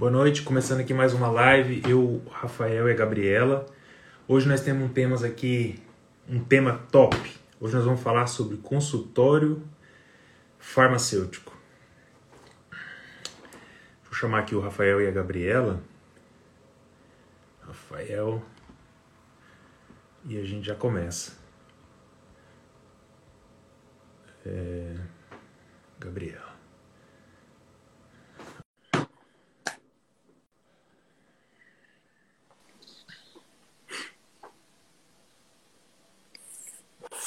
Boa noite, começando aqui mais uma live. Eu, Rafael e a Gabriela. Hoje nós temos um temas aqui, um tema top. Hoje nós vamos falar sobre consultório farmacêutico. Vou chamar aqui o Rafael e a Gabriela. Rafael. E a gente já começa. É... Gabriel.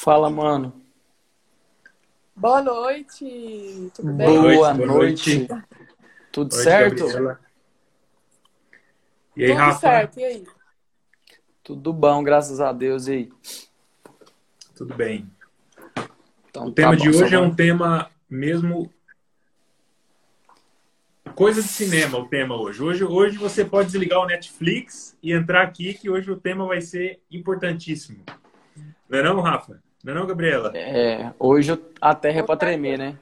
Fala, mano. Boa noite. Tudo bem? Boa, Boa noite. noite. Tudo Boa noite, certo? Gabriela. E aí, Tudo Rafa? certo. E aí? Tudo bom, graças a Deus. E aí? Tudo bem. Então, O tema tá de bom, só hoje é um vamos- tema mesmo. Coisa de cinema, o tema hoje. hoje. Hoje você pode desligar o Netflix e entrar aqui, que hoje o tema vai ser importantíssimo. Não é não, Rafa? Não é não, Gabriela? É, hoje a terra é pra tremer, né?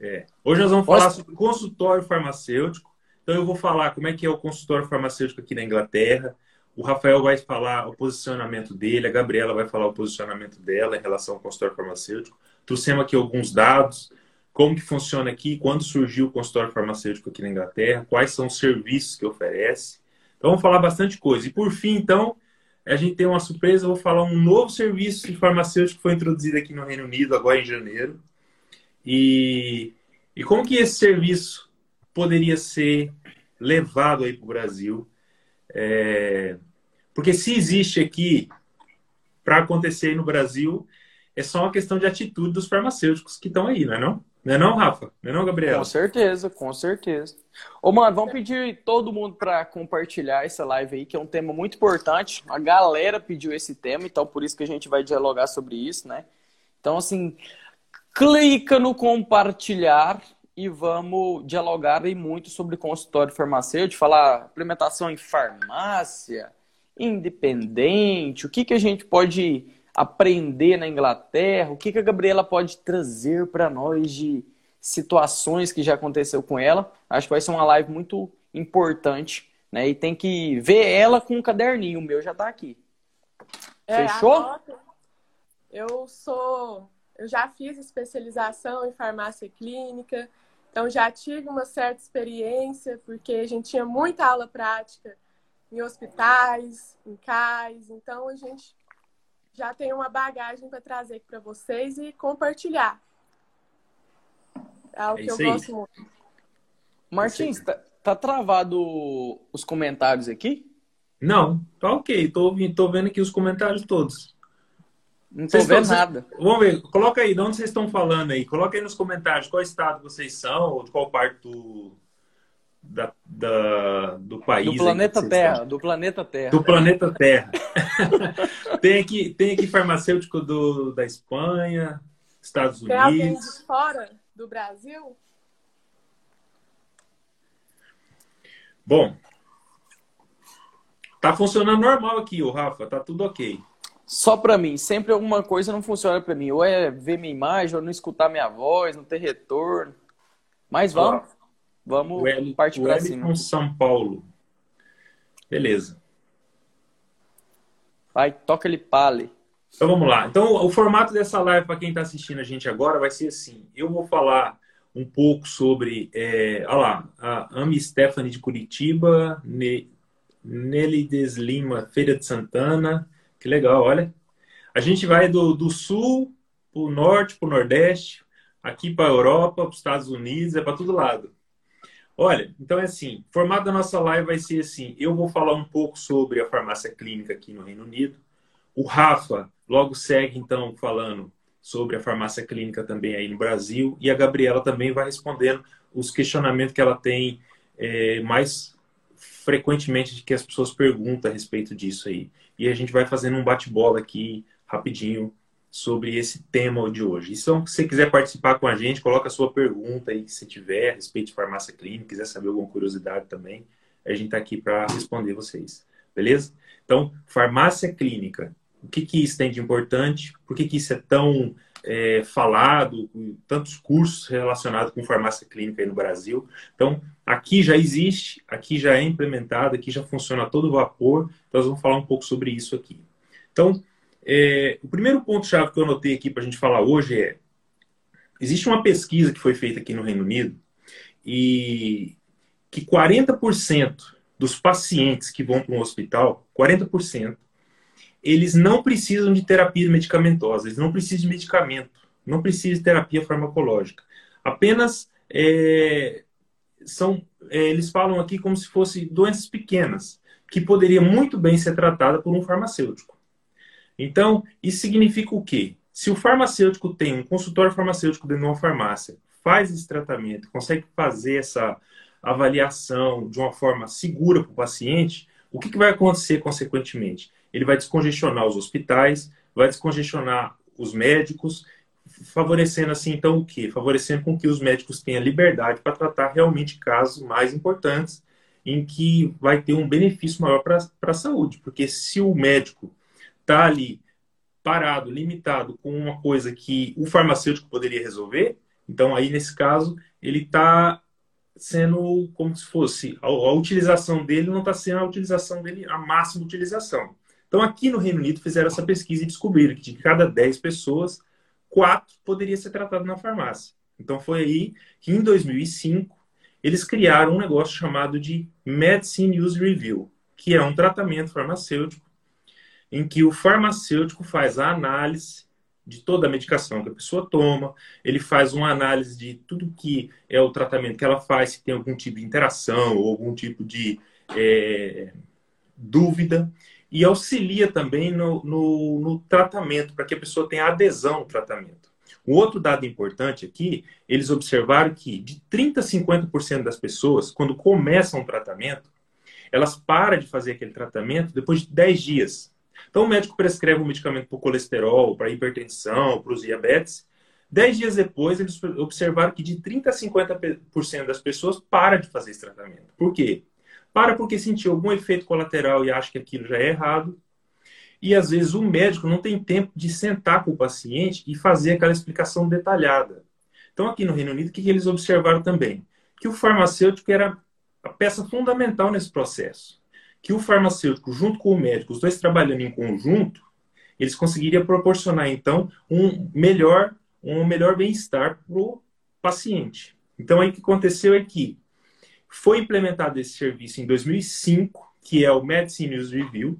É. Hoje nós vamos falar Posso- sobre consultório farmacêutico. Então eu vou falar como é que é o consultório farmacêutico aqui na Inglaterra. O Rafael vai falar o posicionamento dele, a Gabriela vai falar o posicionamento dela em relação ao consultório farmacêutico. Trouxemos aqui alguns dados, como que funciona aqui, quando surgiu o consultório farmacêutico aqui na Inglaterra, quais são os serviços que oferece. Então vamos falar bastante coisa. E por fim, então, a gente tem uma surpresa, vou falar um novo serviço farmacêutico que foi introduzido aqui no Reino Unido agora em janeiro. E, e como que esse serviço poderia ser levado aí para o Brasil? É, porque se existe aqui para acontecer no Brasil, é só uma questão de atitude dos farmacêuticos que estão aí, não é não? Não é não, Rafa? Não é não, Gabriela? Com certeza, com certeza. Ô, mano, vamos pedir todo mundo pra compartilhar essa live aí, que é um tema muito importante. A galera pediu esse tema, então por isso que a gente vai dialogar sobre isso, né? Então, assim, clica no compartilhar e vamos dialogar aí muito sobre consultório farmacêutico, falar implementação em farmácia, independente, o que que a gente pode aprender na Inglaterra, o que que a Gabriela pode trazer para nós de situações que já aconteceu com ela. Acho que vai ser uma live muito importante, né? E tem que ver ela com um caderninho, o meu já tá aqui. É, Fechou? anota. Eu sou. Eu já fiz especialização em farmácia clínica, então já tive uma certa experiência, porque a gente tinha muita aula prática em hospitais, em CAIS, então a gente já tem uma bagagem para trazer aqui para vocês e compartilhar. É algo É que eu aí. gosto muito. Martins, tá, tá travado os comentários aqui? Não, tá ok. Tô, ouvindo- tô vendo aqui os comentários todos. Não tô Vocês vendo estão- nada. Vamos ver, coloca aí, de onde vocês estão falando aí? Coloca aí nos comentários qual estado vocês são, ou de qual parte do, da, da- do país. Do planeta Terra, estão. do planeta Terra. Do planeta Terra. tem, aqui, tem aqui farmacêutico do, da Espanha, Estados Tem alguém Unidos. de fora do Brasil? Bom, tá funcionando normal aqui, o Rafa, tá tudo ok. Só pra mim, sempre alguma coisa não funciona pra mim. Ou é ver minha imagem, ou não escutar minha voz, não ter retorno. Mas vamos, vamos O partir Wellington cima. São Paulo. Beleza. Vai, toca ele pale. Então vamos lá. Então o formato dessa live para quem está assistindo a gente agora vai ser assim. Eu vou falar um pouco sobre, é, olha lá, a Ami Stephanie de Curitiba, ne, Nelly Deslima, Feira de Santana. Que legal, olha. A gente vai do, do sul para o norte, para o nordeste, aqui para a Europa, para os Estados Unidos, é para todo lado. Olha, então é assim, o formato da nossa live vai ser assim, eu vou falar um pouco sobre a farmácia clínica aqui no Reino Unido, o Rafa logo segue, então, falando sobre a farmácia clínica também aí no Brasil. E a Gabriela também vai respondendo os questionamentos que ela tem é, mais frequentemente de que as pessoas perguntam a respeito disso aí. E a gente vai fazendo um bate-bola aqui rapidinho sobre esse tema de hoje. E se você quiser participar com a gente, coloca a sua pergunta aí, se tiver, a respeito de farmácia clínica, quiser saber alguma curiosidade também, a gente está aqui para responder vocês. Beleza? Então, farmácia clínica. O que, que isso tem de importante? Por que, que isso é tão é, falado, tantos cursos relacionados com farmácia clínica aí no Brasil. Então, aqui já existe, aqui já é implementado, aqui já funciona a todo vapor. Então, nós vamos falar um pouco sobre isso aqui. Então, é, o primeiro ponto-chave que eu anotei aqui para a gente falar hoje é: existe uma pesquisa que foi feita aqui no Reino Unido e que 40% dos pacientes que vão para um hospital, 40%, eles não precisam de terapia medicamentosa, eles não precisam de medicamento, não precisam de terapia farmacológica. Apenas é, são, é, eles falam aqui como se fossem doenças pequenas, que poderiam muito bem ser tratadas por um farmacêutico. Então, isso significa o quê? Se o farmacêutico tem um consultório farmacêutico dentro de uma farmácia, faz esse tratamento, consegue fazer essa avaliação de uma forma segura para o paciente, o que, que vai acontecer consequentemente? ele vai descongestionar os hospitais, vai descongestionar os médicos, favorecendo assim então o quê? Favorecendo com que os médicos tenham liberdade para tratar realmente casos mais importantes em que vai ter um benefício maior para a saúde, porque se o médico está ali parado, limitado com uma coisa que o farmacêutico poderia resolver, então aí nesse caso ele está sendo como se fosse a, a utilização dele não está sendo a utilização dele a máxima utilização. Então, aqui no Reino Unido, fizeram essa pesquisa e descobriram que de cada 10 pessoas, 4 poderia ser tratado na farmácia. Então, foi aí que, em 2005, eles criaram um negócio chamado de Medicine Use Review, que é um tratamento farmacêutico em que o farmacêutico faz a análise de toda a medicação que a pessoa toma, ele faz uma análise de tudo que é o tratamento que ela faz, se tem algum tipo de interação ou algum tipo de é, dúvida, e auxilia também no, no, no tratamento, para que a pessoa tenha adesão ao tratamento. Um outro dado importante aqui, eles observaram que de 30% a 50% das pessoas, quando começam o tratamento, elas param de fazer aquele tratamento depois de 10 dias. Então, o médico prescreve um medicamento para colesterol, para hipertensão, para os diabetes. 10 dias depois, eles observaram que de 30% a 50% das pessoas param de fazer esse tratamento. Por quê? para porque sentiu algum efeito colateral e acha que aquilo já é errado. E às vezes o médico não tem tempo de sentar com o paciente e fazer aquela explicação detalhada. Então, aqui no Reino Unido, o que eles observaram também? Que o farmacêutico era a peça fundamental nesse processo. Que o farmacêutico, junto com o médico, os dois trabalhando em conjunto, eles conseguiriam proporcionar, então, um melhor, um melhor bem-estar para o paciente. Então, aí o que aconteceu é que foi implementado esse serviço em 2005, que é o Medicine News Review.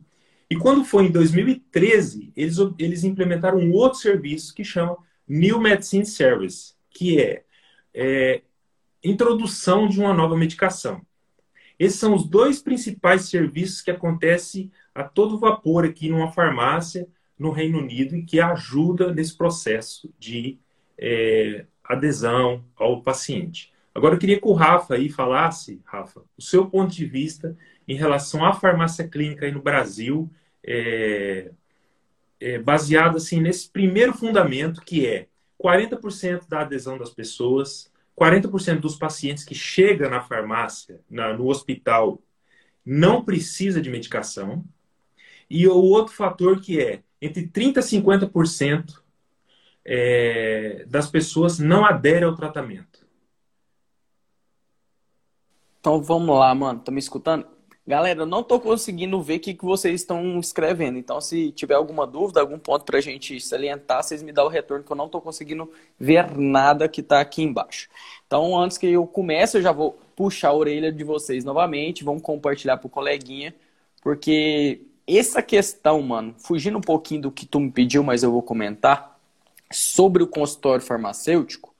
E quando foi em 2013, eles, eles implementaram um outro serviço que chama New Medicine Service, que é, é introdução de uma nova medicação. Esses são os dois principais serviços que acontecem a todo vapor aqui numa farmácia no Reino Unido e que ajuda nesse processo de é, adesão ao paciente. Agora eu queria que o Rafa aí falasse, Rafa, o seu ponto de vista em relação à farmácia clínica aí no Brasil, é, é, baseado assim nesse primeiro fundamento que é 40% da adesão das pessoas, 40% dos pacientes que chegam na farmácia, na, no hospital, não precisa de medicação. E o outro fator que é entre 30% e 50% é, das pessoas não aderem ao tratamento. Então vamos lá, mano. Tá me escutando? Galera, não tô conseguindo ver o que, que vocês estão escrevendo. Então, se tiver alguma dúvida, algum ponto pra gente salientar, vocês me dão o retorno, que eu não tô conseguindo ver nada que tá aqui embaixo. Então, antes que eu comece, eu já vou puxar a orelha de vocês novamente. Vamos compartilhar pro coleguinha. Porque essa questão, mano, fugindo um pouquinho do que tu me pediu, mas eu vou comentar, sobre o consultório farmacêutico,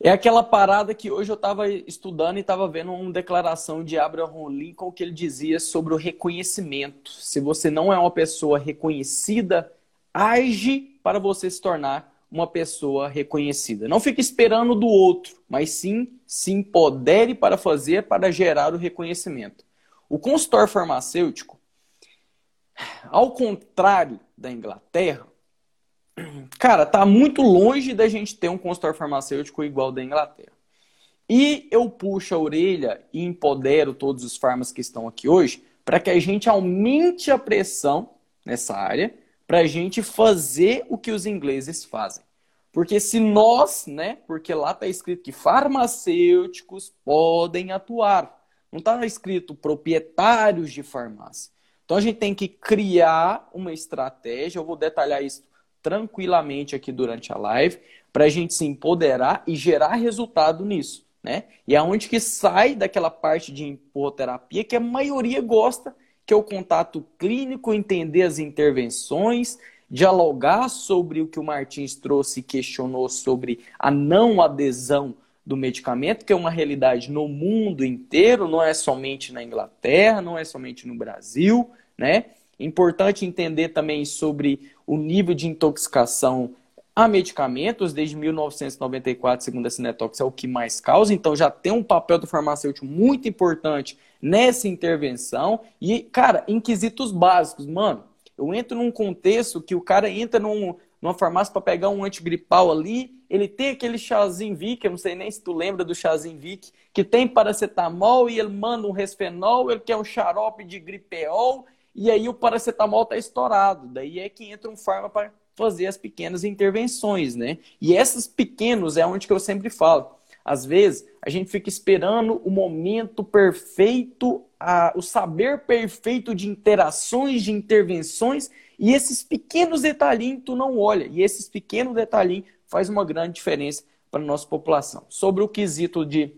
é aquela parada que hoje eu estava estudando e estava vendo uma declaração de Abraham Lincoln que ele dizia sobre o reconhecimento. Se você não é uma pessoa reconhecida, age para você se tornar uma pessoa reconhecida. Não fique esperando do outro, mas sim se empodere para fazer para gerar o reconhecimento. O consultor farmacêutico, ao contrário da Inglaterra, cara, tá muito longe da gente ter um consultório farmacêutico igual da Inglaterra. E eu puxo a orelha e empodero todos os farmas que estão aqui hoje para que a gente aumente a pressão nessa área, para a gente fazer o que os ingleses fazem. Porque se nós, né? Porque lá está escrito que farmacêuticos podem atuar. Não está escrito proprietários de farmácia. Então a gente tem que criar uma estratégia. Eu vou detalhar isso tranquilamente aqui durante a live para a gente se empoderar e gerar resultado nisso, né? E é onde que sai daquela parte de hipoterapia que a maioria gosta, que é o contato clínico, entender as intervenções, dialogar sobre o que o Martins trouxe e questionou sobre a não adesão do medicamento, que é uma realidade no mundo inteiro, não é somente na Inglaterra, não é somente no Brasil, né? Importante entender também sobre o nível de intoxicação a medicamentos, desde 1994, segundo a Cinetox, é o que mais causa, então já tem um papel do farmacêutico muito importante nessa intervenção. E, cara, em quesitos básicos, mano, eu entro num contexto que o cara entra num, numa farmácia para pegar um antigripal ali, ele tem aquele chazinho Vic, eu não sei nem se tu lembra do chazinho Vic, que tem paracetamol e ele manda um resfenol, ele quer um xarope de gripeol, e aí o paracetamol tá estourado. Daí é que entra um farma para fazer as pequenas intervenções, né? E esses pequenos é onde que eu sempre falo. Às vezes, a gente fica esperando o momento perfeito, a, o saber perfeito de interações, de intervenções, e esses pequenos detalhinhos tu não olha. E esses pequenos detalhinhos faz uma grande diferença para a nossa população. Sobre o quesito de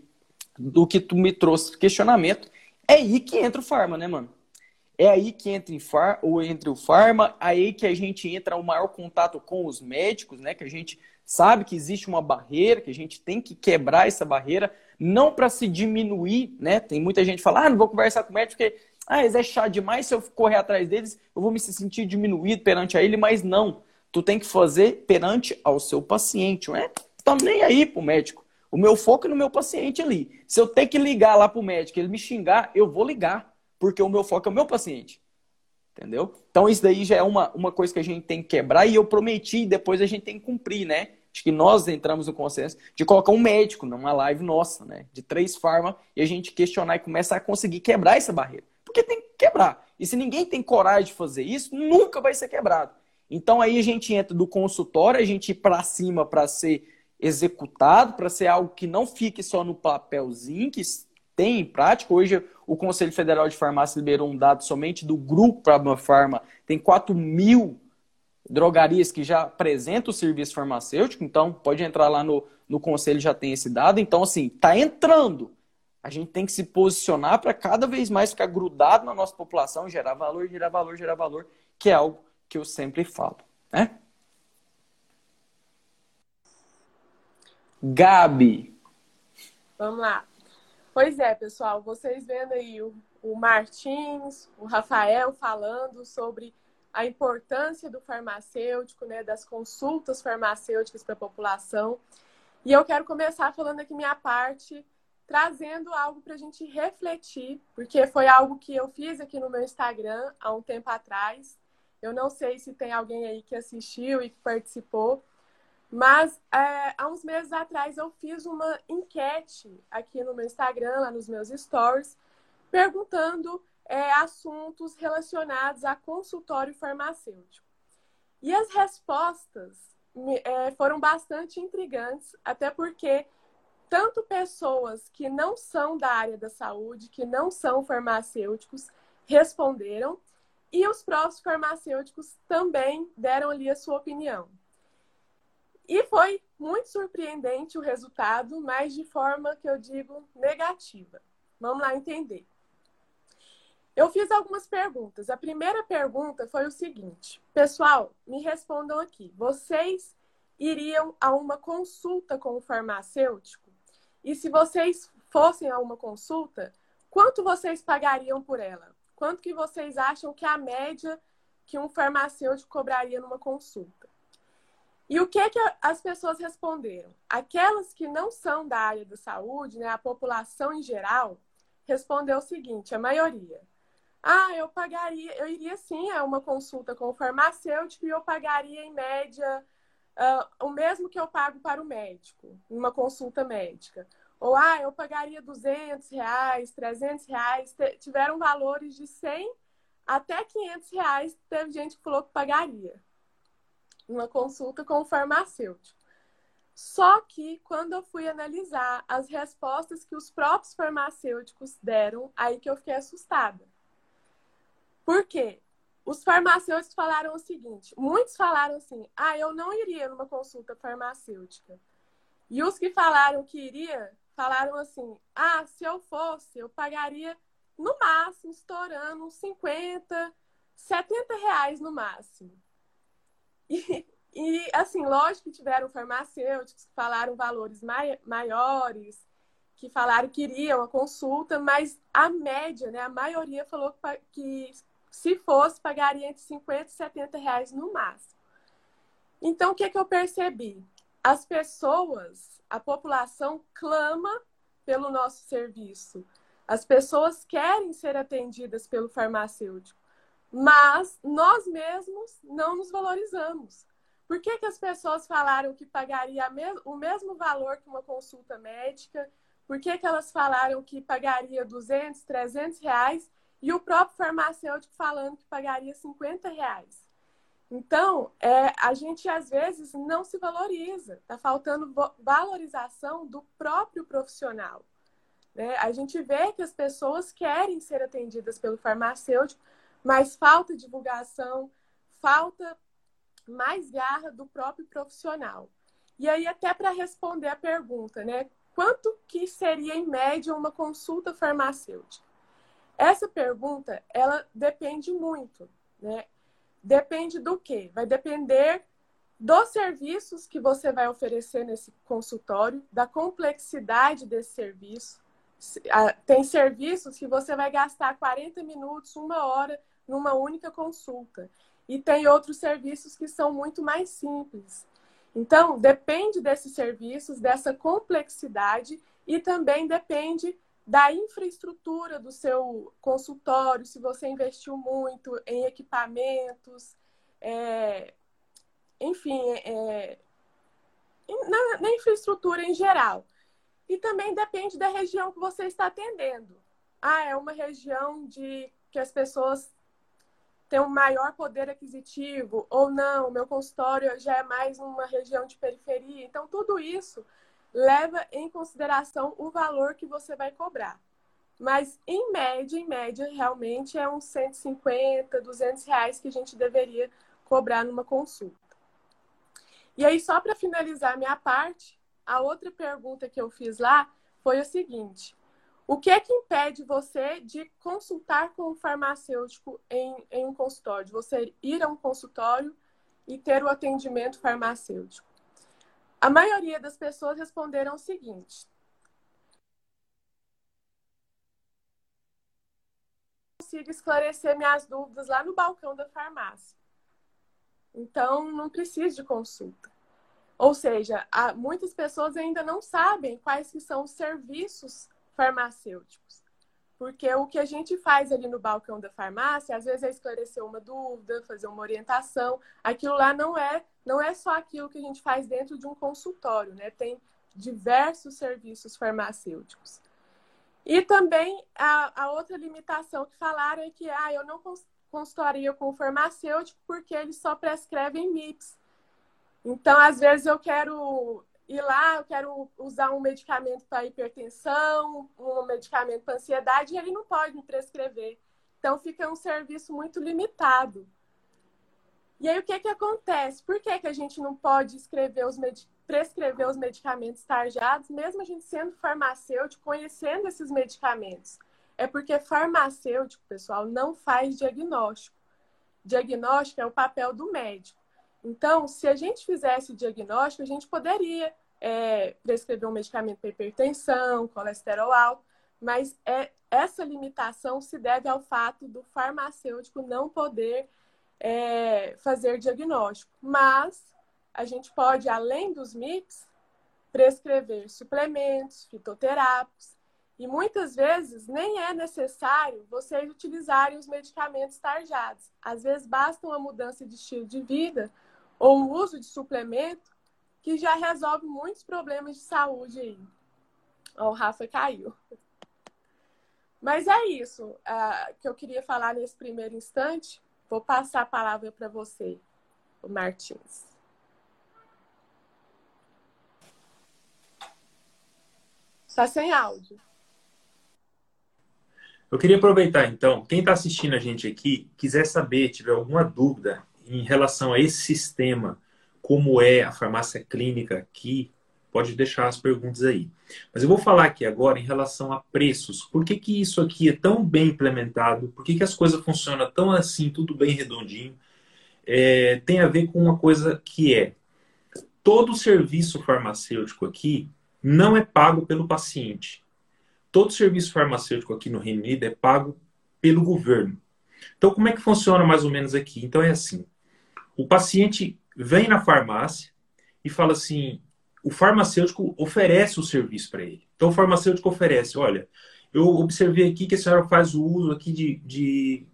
do que tu me trouxe questionamento, é aí que entra o farma, né, mano? É aí que entra, em far, ou entre o farma, aí que a gente entra o maior contato com os médicos, né? Que a gente sabe que existe uma barreira, que a gente tem que quebrar essa barreira, não para se diminuir, né? Tem muita gente que fala, ah, não vou conversar com o médico porque ah, eles é chato demais, se eu correr atrás deles, eu vou me sentir diminuído perante a ele, mas não tu tem que fazer perante ao seu paciente, não é? Tá nem aí pro médico. O meu foco é no meu paciente ali. Se eu ter que ligar lá pro médico, ele me xingar, eu vou ligar, porque o meu foco é o meu paciente. Entendeu? Então isso daí já é uma, uma coisa que a gente tem que quebrar e eu prometi, depois a gente tem que cumprir, né? Acho que nós entramos no consenso de colocar um médico numa live nossa, né? De três farmas e a gente questionar e começar a conseguir quebrar essa barreira. Porque tem que quebrar. E se ninguém tem coragem de fazer isso, nunca vai ser quebrado. Então aí a gente entra do consultório, a gente ir para cima para ser executado, para ser algo que não fique só no papelzinho, que tem em prática. Hoje o Conselho Federal de Farmácia liberou um dado somente do grupo Prama Farma, tem 4 mil drogarias que já apresentam o serviço farmacêutico, então pode entrar lá no, no conselho já tem esse dado. Então, assim, tá entrando. A gente tem que se posicionar para cada vez mais ficar grudado na nossa população, gerar valor, gerar valor, gerar valor, que é algo que eu sempre falo, né? Gabi. Vamos lá. Pois é, pessoal, vocês vendo aí o, o Martins, o Rafael falando sobre a importância do farmacêutico, né, das consultas farmacêuticas para a população. E eu quero começar falando aqui minha parte, trazendo algo para a gente refletir, porque foi algo que eu fiz aqui no meu Instagram há um tempo atrás. Eu não sei se tem alguém aí que assistiu e que participou, mas é, há uns meses atrás eu fiz uma enquete aqui no meu Instagram, lá nos meus stories, perguntando é, assuntos relacionados a consultório farmacêutico. E as respostas é, foram bastante intrigantes, até porque tanto pessoas que não são da área da saúde, que não são farmacêuticos, responderam, e os próprios farmacêuticos também deram ali a sua opinião. E foi muito surpreendente o resultado, mas de forma que eu digo negativa. Vamos lá entender. Eu fiz algumas perguntas. A primeira pergunta foi o seguinte: pessoal, me respondam aqui. Vocês iriam a uma consulta com o farmacêutico? E se vocês fossem a uma consulta, quanto vocês pagariam por ela? Quanto que vocês acham que é a média que um farmacêutico cobraria numa consulta? E o que, que as pessoas responderam? Aquelas que não são da área da saúde, né, a população em geral, respondeu o seguinte: a maioria. Ah, eu pagaria, eu iria sim a uma consulta com o farmacêutico e eu pagaria em média uh, o mesmo que eu pago para o médico, uma consulta médica. Ou, ah, eu pagaria 200 reais, 300 reais. Tiveram valores de 100 até 500 reais teve gente que falou que pagaria uma consulta com o farmacêutico. Só que quando eu fui analisar as respostas que os próprios farmacêuticos deram, aí que eu fiquei assustada. Por quê? Os farmacêuticos falaram o seguinte: muitos falaram assim, ah, eu não iria numa consulta farmacêutica. E os que falaram que iria, falaram assim: ah, se eu fosse, eu pagaria no máximo, estourando uns 50, 70 reais no máximo. E, e, assim, lógico que tiveram farmacêuticos que falaram valores mai maiores, que falaram que iriam a consulta, mas a média, né, a maioria falou que, se fosse, pagaria entre 50 e 70 reais no máximo. Então, o que, que eu percebi? As pessoas, a população clama pelo nosso serviço. As pessoas querem ser atendidas pelo farmacêutico, mas nós mesmos não nos valorizamos. Por que, que as pessoas falaram que pagaria o mesmo valor que uma consulta médica? Por que, que elas falaram que pagaria 200, 300 reais e o próprio farmacêutico falando que pagaria 50 reais? Então, é, a gente às vezes não se valoriza, está faltando valorização do próprio profissional. Né? A gente vê que as pessoas querem ser atendidas pelo farmacêutico, mas falta divulgação, falta mais garra do próprio profissional. E aí, até para responder a pergunta, né? Quanto que seria, em média, uma consulta farmacêutica? Essa pergunta, ela depende muito, né? Depende do quê? Vai depender dos serviços que você vai oferecer nesse consultório, da complexidade desse serviço. Tem serviços que você vai gastar 40 minutos, uma hora, numa única consulta. E tem outros serviços que são muito mais simples. Então, depende desses serviços, dessa complexidade e também depende da infraestrutura do seu consultório, se você investiu muito em equipamentos, é, enfim, é, na, na infraestrutura em geral. E também depende da região que você está atendendo. Ah, é uma região de que as pessoas tem um maior poder aquisitivo ou não, meu consultório já é mais uma região de periferia. Então, tudo isso leva em consideração o valor que você vai cobrar. Mas, em média, em média, realmente é uns 150, 200 reais que a gente deveria cobrar numa consulta. E aí, só para finalizar minha parte, a outra pergunta que eu fiz lá foi o seguinte: o que é que impede você de consultar com o farmacêutico em, em um consultório? De você ir a um consultório e ter o atendimento farmacêutico? A maioria das pessoas responderam o seguinte: consigo esclarecer minhas dúvidas lá no balcão da farmácia. Então, não preciso de consulta. Ou seja, muitas pessoas ainda não sabem quais são os serviços farmacêuticos. Porque o que a gente faz ali no balcão da farmácia, às vezes é esclarecer uma dúvida, fazer uma orientação. Aquilo lá não é, não é só aquilo que a gente faz dentro de um consultório, né? Tem diversos serviços farmacêuticos. E também a, a outra limitação que falaram é que ah, eu não consultoria com o farmacêutico porque eles só prescrevem MIPS. Então, às vezes, eu quero ir lá, eu quero usar um medicamento para hipertensão, um medicamento para ansiedade, e ele não pode me prescrever. Então fica um serviço muito limitado. E aí o que, que acontece? Por que, que a gente não pode escrever os prescrever os medicamentos tarjados, mesmo a gente sendo farmacêutico, conhecendo esses medicamentos? É porque farmacêutico, pessoal, não faz diagnóstico. Diagnóstico é o papel do médico. Então, se a gente fizesse diagnóstico, a gente poderia é, prescrever um medicamento para hipertensão, colesterol alto, mas é, essa limitação se deve ao fato do farmacêutico não poder é, fazer diagnóstico. Mas a gente pode, além dos MIPs, prescrever suplementos, fitoterápicos, e muitas vezes nem é necessário vocês utilizarem os medicamentos tarjados. Às vezes basta uma mudança de estilo de vida ou o uso de suplemento que já resolve muitos problemas de saúde aí. Ó, o Rafa caiu. Mas é isso uh, que eu queria falar nesse primeiro instante. Vou passar a palavra para você, o Martins. Está sem áudio. Eu queria aproveitar, então, quem está assistindo a gente aqui, quiser saber, tiver alguma dúvida em relação a esse sistema, como é a farmácia clínica aqui, pode deixar as perguntas aí. Mas eu vou falar aqui agora em relação a preços. Por que, que isso aqui é tão bem implementado? Por que, que as coisas funcionam tão assim, tudo bem redondinho? É, tem a ver com uma coisa que é todo serviço farmacêutico aqui não é pago pelo paciente. Todo serviço farmacêutico aqui no Reino Unido é pago pelo governo. Então, como é que funciona mais ou menos aqui? Então, é assim: o paciente vem na farmácia e fala assim: o farmacêutico oferece o serviço para ele. Então, o farmacêutico oferece: olha, eu observei aqui que a senhora faz o uso aqui de, de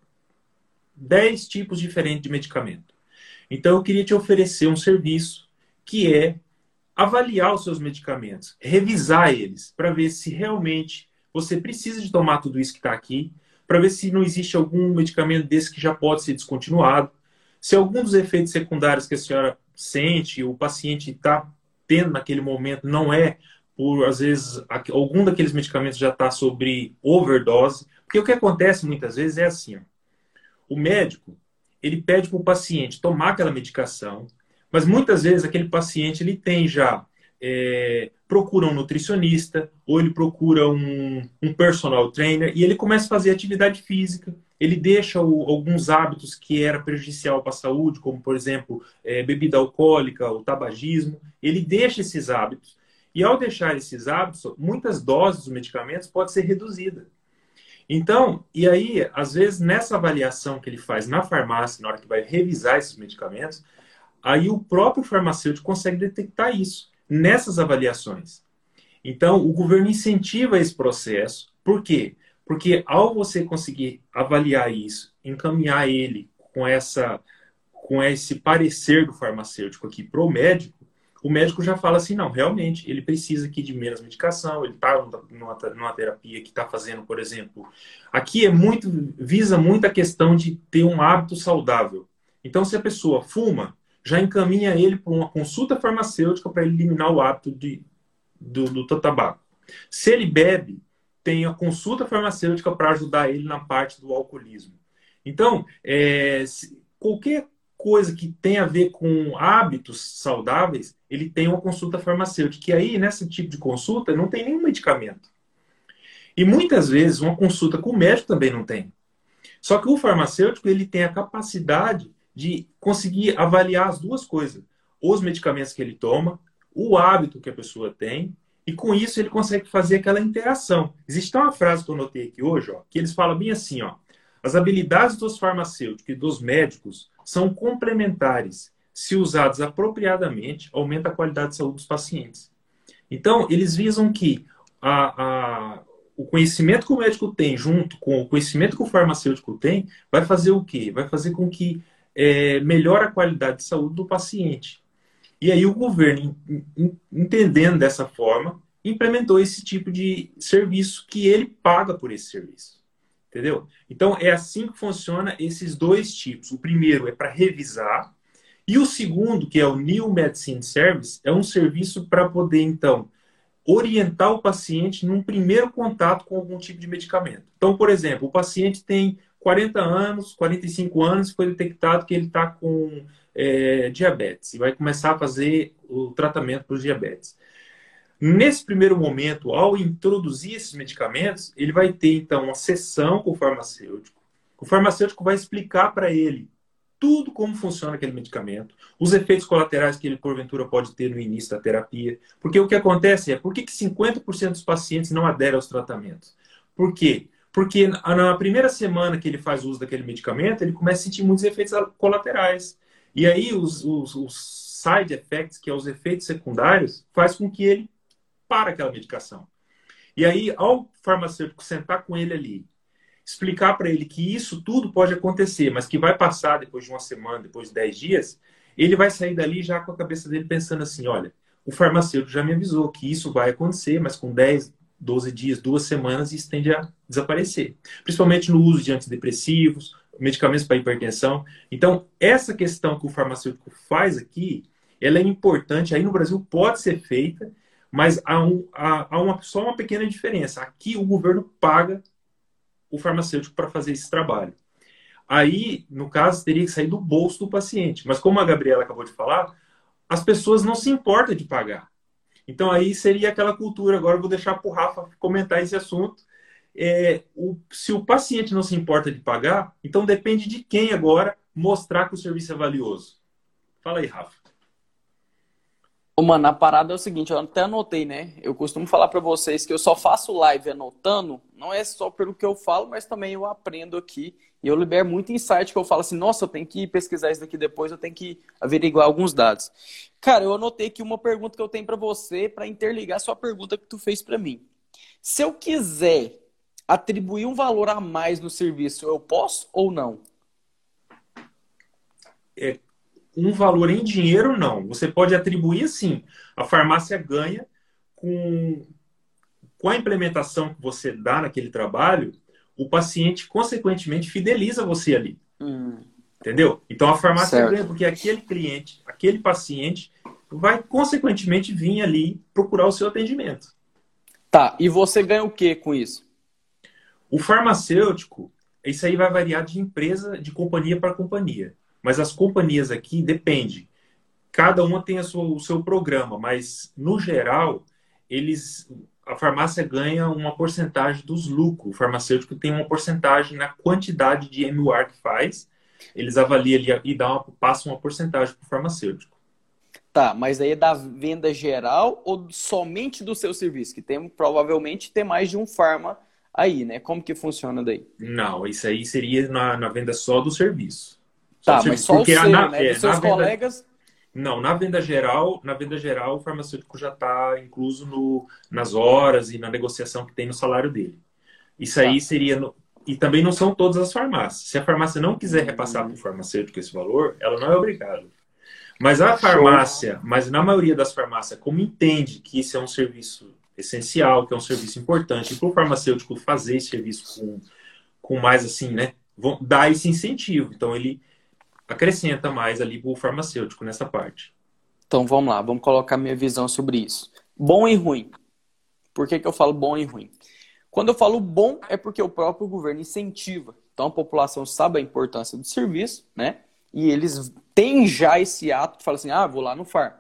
10 tipos diferentes de medicamento. Então, eu queria te oferecer um serviço que é avaliar os seus medicamentos, revisar eles, para ver se realmente você precisa de tomar tudo isso que está aqui, para ver se não existe algum medicamento desse que já pode ser descontinuado, se algum dos efeitos secundários que a senhora sente, o paciente está tendo naquele momento, não é por, às vezes, algum daqueles medicamentos já está sobre overdose. Porque o que acontece muitas vezes é assim: ó, o médico ele pede para o paciente tomar aquela medicação, mas muitas vezes aquele paciente ele tem já é, procura um nutricionista ou ele procura um, um, personal trainer e ele começa a fazer atividade física. Ele deixa o, alguns hábitos que era prejudicial para a saúde, como por exemplo é, bebida alcoólica, o tabagismo. Ele deixa esses hábitos e ao deixar esses hábitos, muitas doses dos medicamentos pode ser reduzida. Então, e aí, às vezes, nessa avaliação que ele faz na farmácia, na hora que vai revisar esses medicamentos, aí o próprio farmacêutico consegue detectar isso nessas avaliações. Então, o governo incentiva esse processo. Por quê? Porque ao você conseguir avaliar isso, encaminhar ele com essa com esse parecer do farmacêutico aqui para o médico, o médico já fala assim, não, realmente, ele precisa aqui de menos medicação, ele está numa, numa, terapia que está fazendo, por exemplo. Aqui é muito, visa muito a questão de ter um hábito saudável. Então, se a pessoa fuma, já encaminha ele para uma consulta farmacêutica para eliminar o hábito de, do, do tabaco. Se ele bebe, tem a consulta farmacêutica para ajudar ele na parte do alcoolismo. Então, é, qualquer coisa que tem a ver com hábitos saudáveis, ele tem uma consulta farmacêutica. Que aí, nesse tipo de consulta, não tem nenhum medicamento. E muitas vezes, uma consulta com o médico também não tem. Só que o farmacêutico ele tem a capacidade de conseguir avaliar as duas coisas: os medicamentos que ele toma, o hábito que a pessoa tem, e com isso ele consegue fazer aquela interação. Existe uma frase que eu notei aqui hoje, ó, que eles falam bem assim: ó, as habilidades dos farmacêuticos e dos médicos são complementares. Se usados apropriadamente, aumenta a qualidade de saúde dos pacientes. Então, eles visam que a, a, o conhecimento que o médico tem, junto com o conhecimento que o farmacêutico tem, vai fazer o quê? Vai fazer com que é, melhora a qualidade de saúde do paciente. E aí o governo, entendendo dessa forma, implementou esse tipo de serviço que ele paga por esse serviço. Entendeu? Então é assim que funciona esses dois tipos. O primeiro é para revisar e o segundo, que é o New Medicine Service, é um serviço para poder então orientar o paciente num primeiro contato com algum tipo de medicamento. Então, por exemplo, o paciente tem 40 anos, 45 anos, foi detectado que ele está com é, diabetes e vai começar a fazer o tratamento para os diabetes. Nesse primeiro momento, ao introduzir esses medicamentos, ele vai ter então uma sessão com o farmacêutico. O farmacêutico vai explicar para ele tudo como funciona aquele medicamento, os efeitos colaterais que ele porventura pode ter no início da terapia. Porque o que acontece é, por que, que 50% dos pacientes não aderem aos tratamentos? Por quê? Porque na primeira semana que ele faz uso daquele medicamento, ele começa a sentir muitos efeitos colaterais. E aí os, os, os side effects, que são é os efeitos secundários, faz com que ele pare aquela medicação. E aí, ao farmacêutico sentar com ele ali, explicar para ele que isso tudo pode acontecer, mas que vai passar depois de uma semana, depois de 10 dias, ele vai sair dali já com a cabeça dele pensando assim: olha, o farmacêutico já me avisou que isso vai acontecer, mas com 10, 12 dias, duas semanas, isso tende a desaparecer, principalmente no uso de antidepressivos, medicamentos para hipertensão. Então, essa questão que o farmacêutico faz aqui, ela é importante, aí no Brasil pode ser feita, mas há, um, há, há uma, só uma pequena diferença. Aqui o governo paga o farmacêutico para fazer esse trabalho. Aí, no caso, teria que sair do bolso do paciente. Mas como a Gabriela acabou de falar, as pessoas não se importam de pagar. Então aí seria aquela cultura. Agora eu vou deixar para o Rafa comentar esse assunto. É, o, se o paciente não se importa de pagar, então depende de quem agora mostrar que o serviço é valioso. Fala aí, Rafa. Mano, a parada é o seguinte, eu até anotei, né? Eu costumo falar para vocês que eu só faço live anotando, não é só pelo que eu falo, mas também eu aprendo aqui. E eu libero muito insight que eu falo assim, nossa, eu tenho que pesquisar isso daqui depois, eu tenho que averiguar alguns dados. Cara, eu anotei aqui uma pergunta que eu tenho para você para interligar a sua pergunta que tu fez para mim. Se eu quiser atribuir um valor a mais no serviço, eu posso ou não? É, um valor em dinheiro, não. Você pode atribuir sim. A farmácia ganha com, com a implementação que você dá naquele trabalho, o paciente, consequentemente, fideliza você ali. Hum. Entendeu? Então a farmácia certo. ganha, porque aquele cliente, aquele paciente, vai consequentemente vir ali procurar o seu atendimento. Tá, e você ganha o que com isso? O farmacêutico, isso aí vai variar de empresa, de companhia para companhia. Mas as companhias aqui depende. Cada uma tem sua, o seu programa, mas no geral, eles a farmácia ganha uma porcentagem dos lucros. O farmacêutico tem uma porcentagem na quantidade de MUR que faz. Eles avaliam ali e dá uma, passam uma porcentagem para o farmacêutico. Tá, mas aí é da venda geral ou somente do seu serviço? Que tem provavelmente tem mais de um farma aí, né? Como que funciona daí? Não, isso aí seria na, na venda só do serviço. Tá, mas só o seu, na, né? É, Dos seus colegas... Venda... Não, na venda geral, na venda geral, o farmacêutico já está incluso no, nas horas e na negociação que tem no salário dele. Isso tá. aí seria. No, e também não são todas as farmácias. Se a farmácia não quiser repassar para o farmacêutico esse valor, ela não é obrigada. Mas a farmácia, mas na maioria das farmácias, como entende que isso é um serviço essencial, que é um serviço importante, para o farmacêutico fazer esse serviço com, com mais assim, né? Dá esse incentivo. Então ele acrescenta mais ali o farmacêutico nessa parte. Então vamos lá, vamos colocar minha visão sobre isso. Bom e ruim. Por que, que eu falo bom e ruim? Quando eu falo bom, é porque o próprio governo incentiva. Então a população sabe a importância do serviço, né? E eles têm já esse ato de falar assim: ah, vou lá no farm.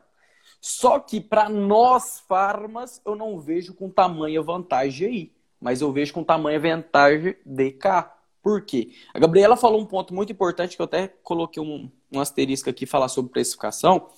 Só que para nós, farmas, eu não vejo com tamanha vantagem aí. Mas eu vejo com tamanha vantagem de cá. Por quê? A Gabriela falou um ponto muito importante que eu até coloquei um, um asterisco aqui falar sobre precificação,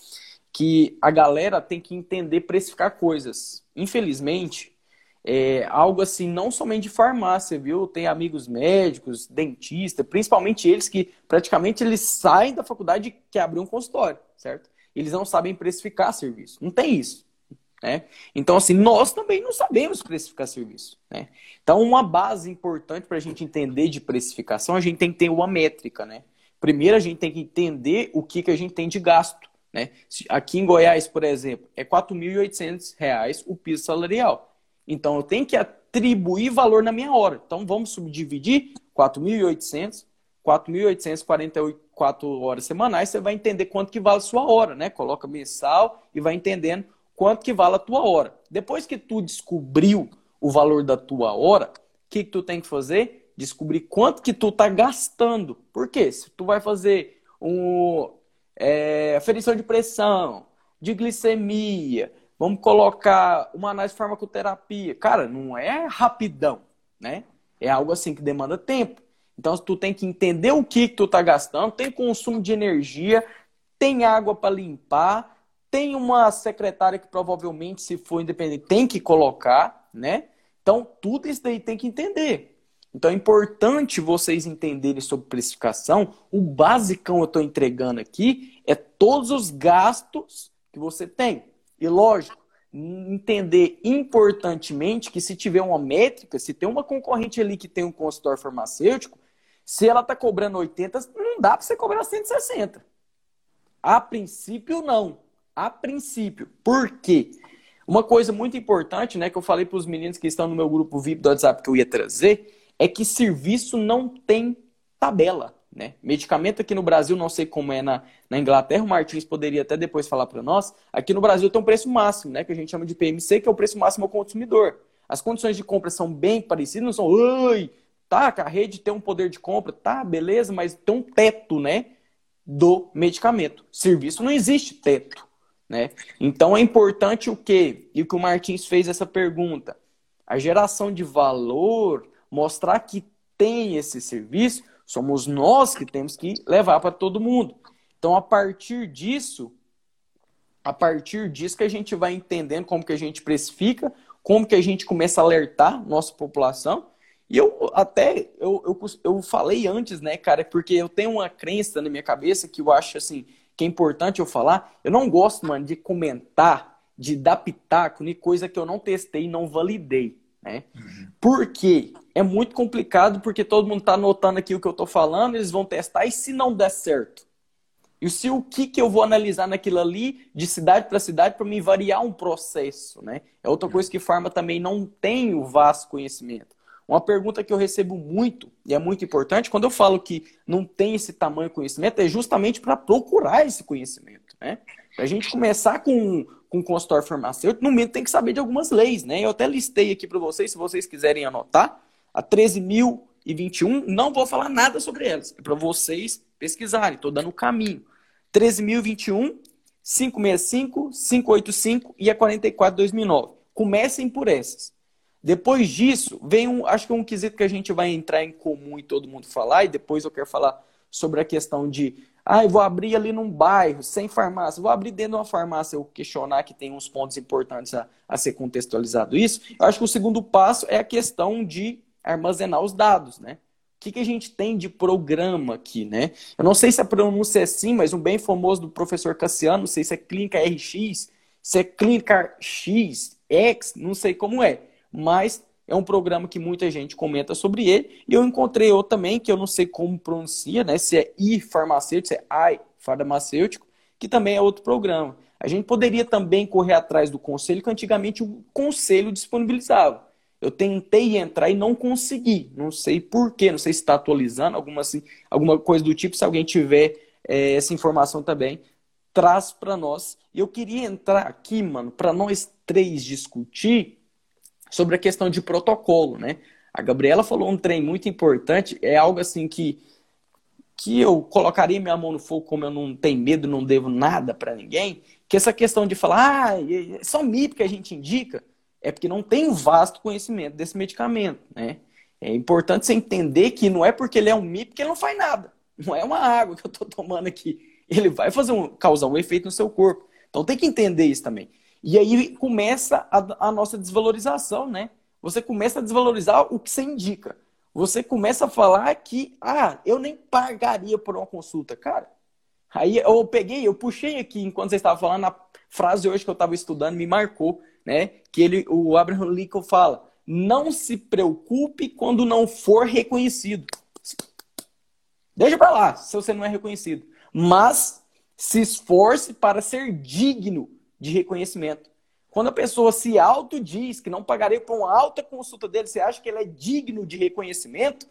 que a galera tem que entender precificar coisas. Infelizmente, é algo assim, não somente de farmácia, viu? Tem amigos médicos, dentistas, principalmente eles que praticamente eles saem da faculdade que abrir um consultório, certo? Eles não sabem precificar serviço. Não tem isso. Né? Então, assim, nós também não sabemos precificar serviço. Né? Então, uma base importante para a gente entender de precificação, a gente tem que ter uma métrica. Né? Primeiro, a gente tem que entender o que, que a gente tem de gasto. Né? Aqui em Goiás, por exemplo, é R$ 4.800 o piso salarial. Então, eu tenho que atribuir valor na minha hora. Então, vamos subdividir 4.800, 4.844 horas semanais, você vai entender quanto que vale a sua hora, né? Coloca mensal e vai entendendo quanto que vale a tua hora. Depois que tu descobriu o valor da tua hora, o que, que tu tem que fazer? Descobrir quanto que tu tá gastando. Por quê? Se tu vai fazer um é, aferição de pressão, de glicemia, vamos colocar uma análise de farmacoterapia. Cara, não é rapidão, né? É algo assim que demanda tempo. Então, tu tem que entender o que, que tu tá gastando, tem consumo de energia, tem água para limpar, tem uma secretária que provavelmente, se for independente, tem que colocar, né? Então, tudo isso daí tem que entender. Então, é importante vocês entenderem sobre precificação. O basicão eu estou entregando aqui é todos os gastos que você tem. E, lógico, entender importantemente que se tiver uma métrica, se tem uma concorrente ali que tem um consultório farmacêutico, se ela está cobrando 80, não dá para você cobrar 160. A princípio, não a princípio. Por quê? Uma coisa muito importante, né, que eu falei para os meninos que estão no meu grupo VIP do WhatsApp que eu ia trazer, é que serviço não tem tabela. Né? Medicamento aqui no Brasil, não sei como é na, na Inglaterra, o Martins poderia até depois falar para nós. Aqui no Brasil tem um preço máximo, né? que a gente chama de PMC, que é o preço máximo ao consumidor. As condições de compra são bem parecidas, não são, oi, tá, a rede tem um poder de compra, tá, beleza, mas tem um teto, né, do medicamento. Serviço não existe teto, né? Então é importante o quê? E o que o Martins fez essa pergunta. A geração de valor, mostrar que tem esse serviço, somos nós que temos que levar para todo mundo. Então, a partir disso, a partir disso que a gente vai entendendo como que a gente precifica, como que a gente começa a alertar nossa população. E eu até, eu, eu, eu falei antes, né, cara, porque eu tenho uma crença na minha cabeça que eu acho, assim, que é importante eu falar. Eu não gosto, mano, de comentar, de dar pitaco em coisa que eu não testei e não validei, né? Uhum. Por quê? É muito complicado porque todo mundo está anotando aqui o que eu estou falando, eles vão testar e se não der certo? E se o que, que eu vou analisar naquilo ali, de cidade para cidade, para me variar um processo, né? É outra coisa que farma também não tem o vasto conhecimento. Uma pergunta que eu recebo muito, e é muito importante, quando eu falo que não tem esse tamanho conhecimento, é justamente para procurar esse conhecimento, né? Para a gente começar com, com consultório farmacêutico, no mínimo tem que saber de algumas leis, né? Eu até listei aqui para vocês, se vocês quiserem anotar, a 13.021, não vou falar nada sobre elas, é para vocês pesquisarem, estou dando o caminho. 13.021, 565, 585 e a 44 2009. Comecem por essas. Depois disso, vem um, acho que um quesito que a gente vai entrar em comum e todo mundo falar, e depois eu quero falar sobre a questão de, ah, eu vou abrir ali num bairro, sem farmácia, vou abrir dentro de uma farmácia, eu questionar que tem uns pontos importantes a, a ser contextualizado isso. Eu acho que o segundo passo é a questão de armazenar os dados, né? O que, que a gente tem de programa aqui, né? Eu não sei se a pronúncia é assim, mas um bem famoso do professor Cassiano, não sei se é Clínica RX, se é Clínica X, X, não sei como é. Mas é um programa que muita gente comenta sobre ele. E eu encontrei outro também, que eu não sei como pronuncia, né? Se é I farmacêutico, se é I farmacêutico, que também é outro programa. A gente poderia também correr atrás do conselho, que antigamente o conselho disponibilizava. Eu tentei entrar e não consegui. Não sei porquê, não sei se está atualizando, alguma, assim, alguma coisa do tipo. Se alguém tiver é, essa informação também, traz para nós. E eu queria entrar aqui, mano, para nós três discutir sobre a questão de protocolo, né? A Gabriela falou um trem muito importante, é algo assim que que eu colocaria minha mão no fogo como eu não tenho medo, não devo nada para ninguém, que essa questão de falar, ah, é só MIP que a gente indica, é porque não tem vasto conhecimento desse medicamento, né? É importante você entender que não é porque ele é um MIP que ele não faz nada. Não é uma água que eu estou tomando aqui. Ele vai fazer um, causar um efeito no seu corpo. Então tem que entender isso também. E aí começa a, a nossa desvalorização, né? Você começa a desvalorizar o que você indica. Você começa a falar que, ah, eu nem pagaria por uma consulta. Cara, aí eu peguei, eu puxei aqui, enquanto você estava falando, a frase hoje que eu estava estudando me marcou né? Que ele, o Abraham Lincoln fala: não se preocupe quando não for reconhecido. Deixa para lá, se você não é reconhecido. Mas se esforce para ser digno de reconhecimento. Quando a pessoa se autodiz que não pagaria por uma alta consulta dele, você acha que ele é digno de reconhecimento?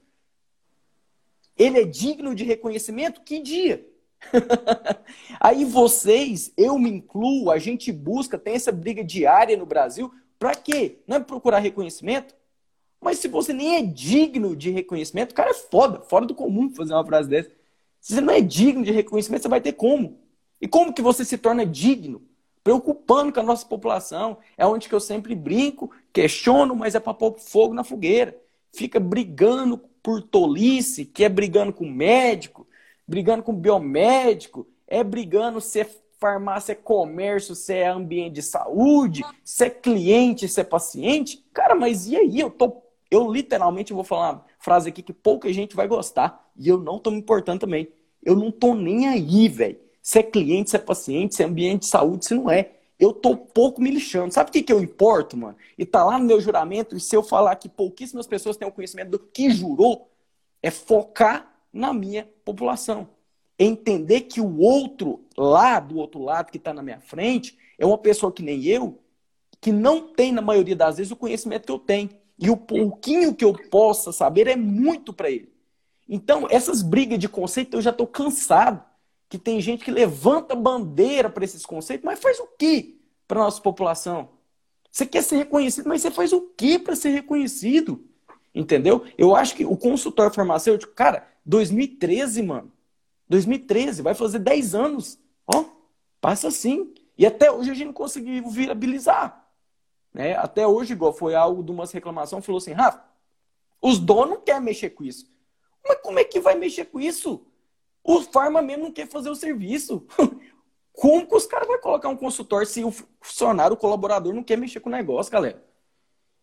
Ele é digno de reconhecimento? Que dia? Aí vocês, eu me incluo, a gente busca, tem essa briga diária no Brasil, para quê? Não é procurar reconhecimento? Mas se você nem é digno de reconhecimento, cara é foda, fora do comum fazer uma frase dessa. Se você não é digno de reconhecimento, você vai ter como? E como que você se torna digno? Preocupando com a nossa população. É onde que eu sempre brinco, questiono, mas é para pôr fogo na fogueira. Fica brigando por tolice, que é brigando com médico, brigando com biomédico, é brigando se é farmácia, é comércio, se é ambiente de saúde, se é cliente, se é paciente. Cara, mas e aí? Eu tô. Eu literalmente vou falar uma frase aqui que pouca gente vai gostar. E eu não tô me importando também. Eu não tô nem aí, velho. Se é cliente, se é paciente, se é ambiente de saúde, se não é. Eu tô pouco me lixando. Sabe o que, que eu importo, mano? E tá lá no meu juramento, e se eu falar que pouquíssimas pessoas têm o conhecimento do que jurou, é focar na minha população. Entender que o outro lá, do outro lado, que está na minha frente, é uma pessoa que nem eu, que não tem, na maioria das vezes, o conhecimento que eu tenho. E o pouquinho que eu possa saber é muito para ele. Então, essas brigas de conceito eu já estou cansado. Que tem gente que levanta bandeira para esses conceitos, mas faz o quê para nossa população? Você quer ser reconhecido, mas você faz o quê para ser reconhecido? Entendeu? Eu acho que o consultor farmacêutico, cara, 2013, mano. 2013, vai fazer 10 anos. Ó, passa assim. E até hoje a gente não conseguiu viabilizar. Né? Até hoje, igual foi algo de umas reclamações, falou assim, Rafa, os donos não querem mexer com isso. Mas como é que vai mexer com isso? O farma mesmo não quer fazer o serviço. Como que os caras vão colocar um consultor se o funcionário, o colaborador, não quer mexer com o negócio, galera?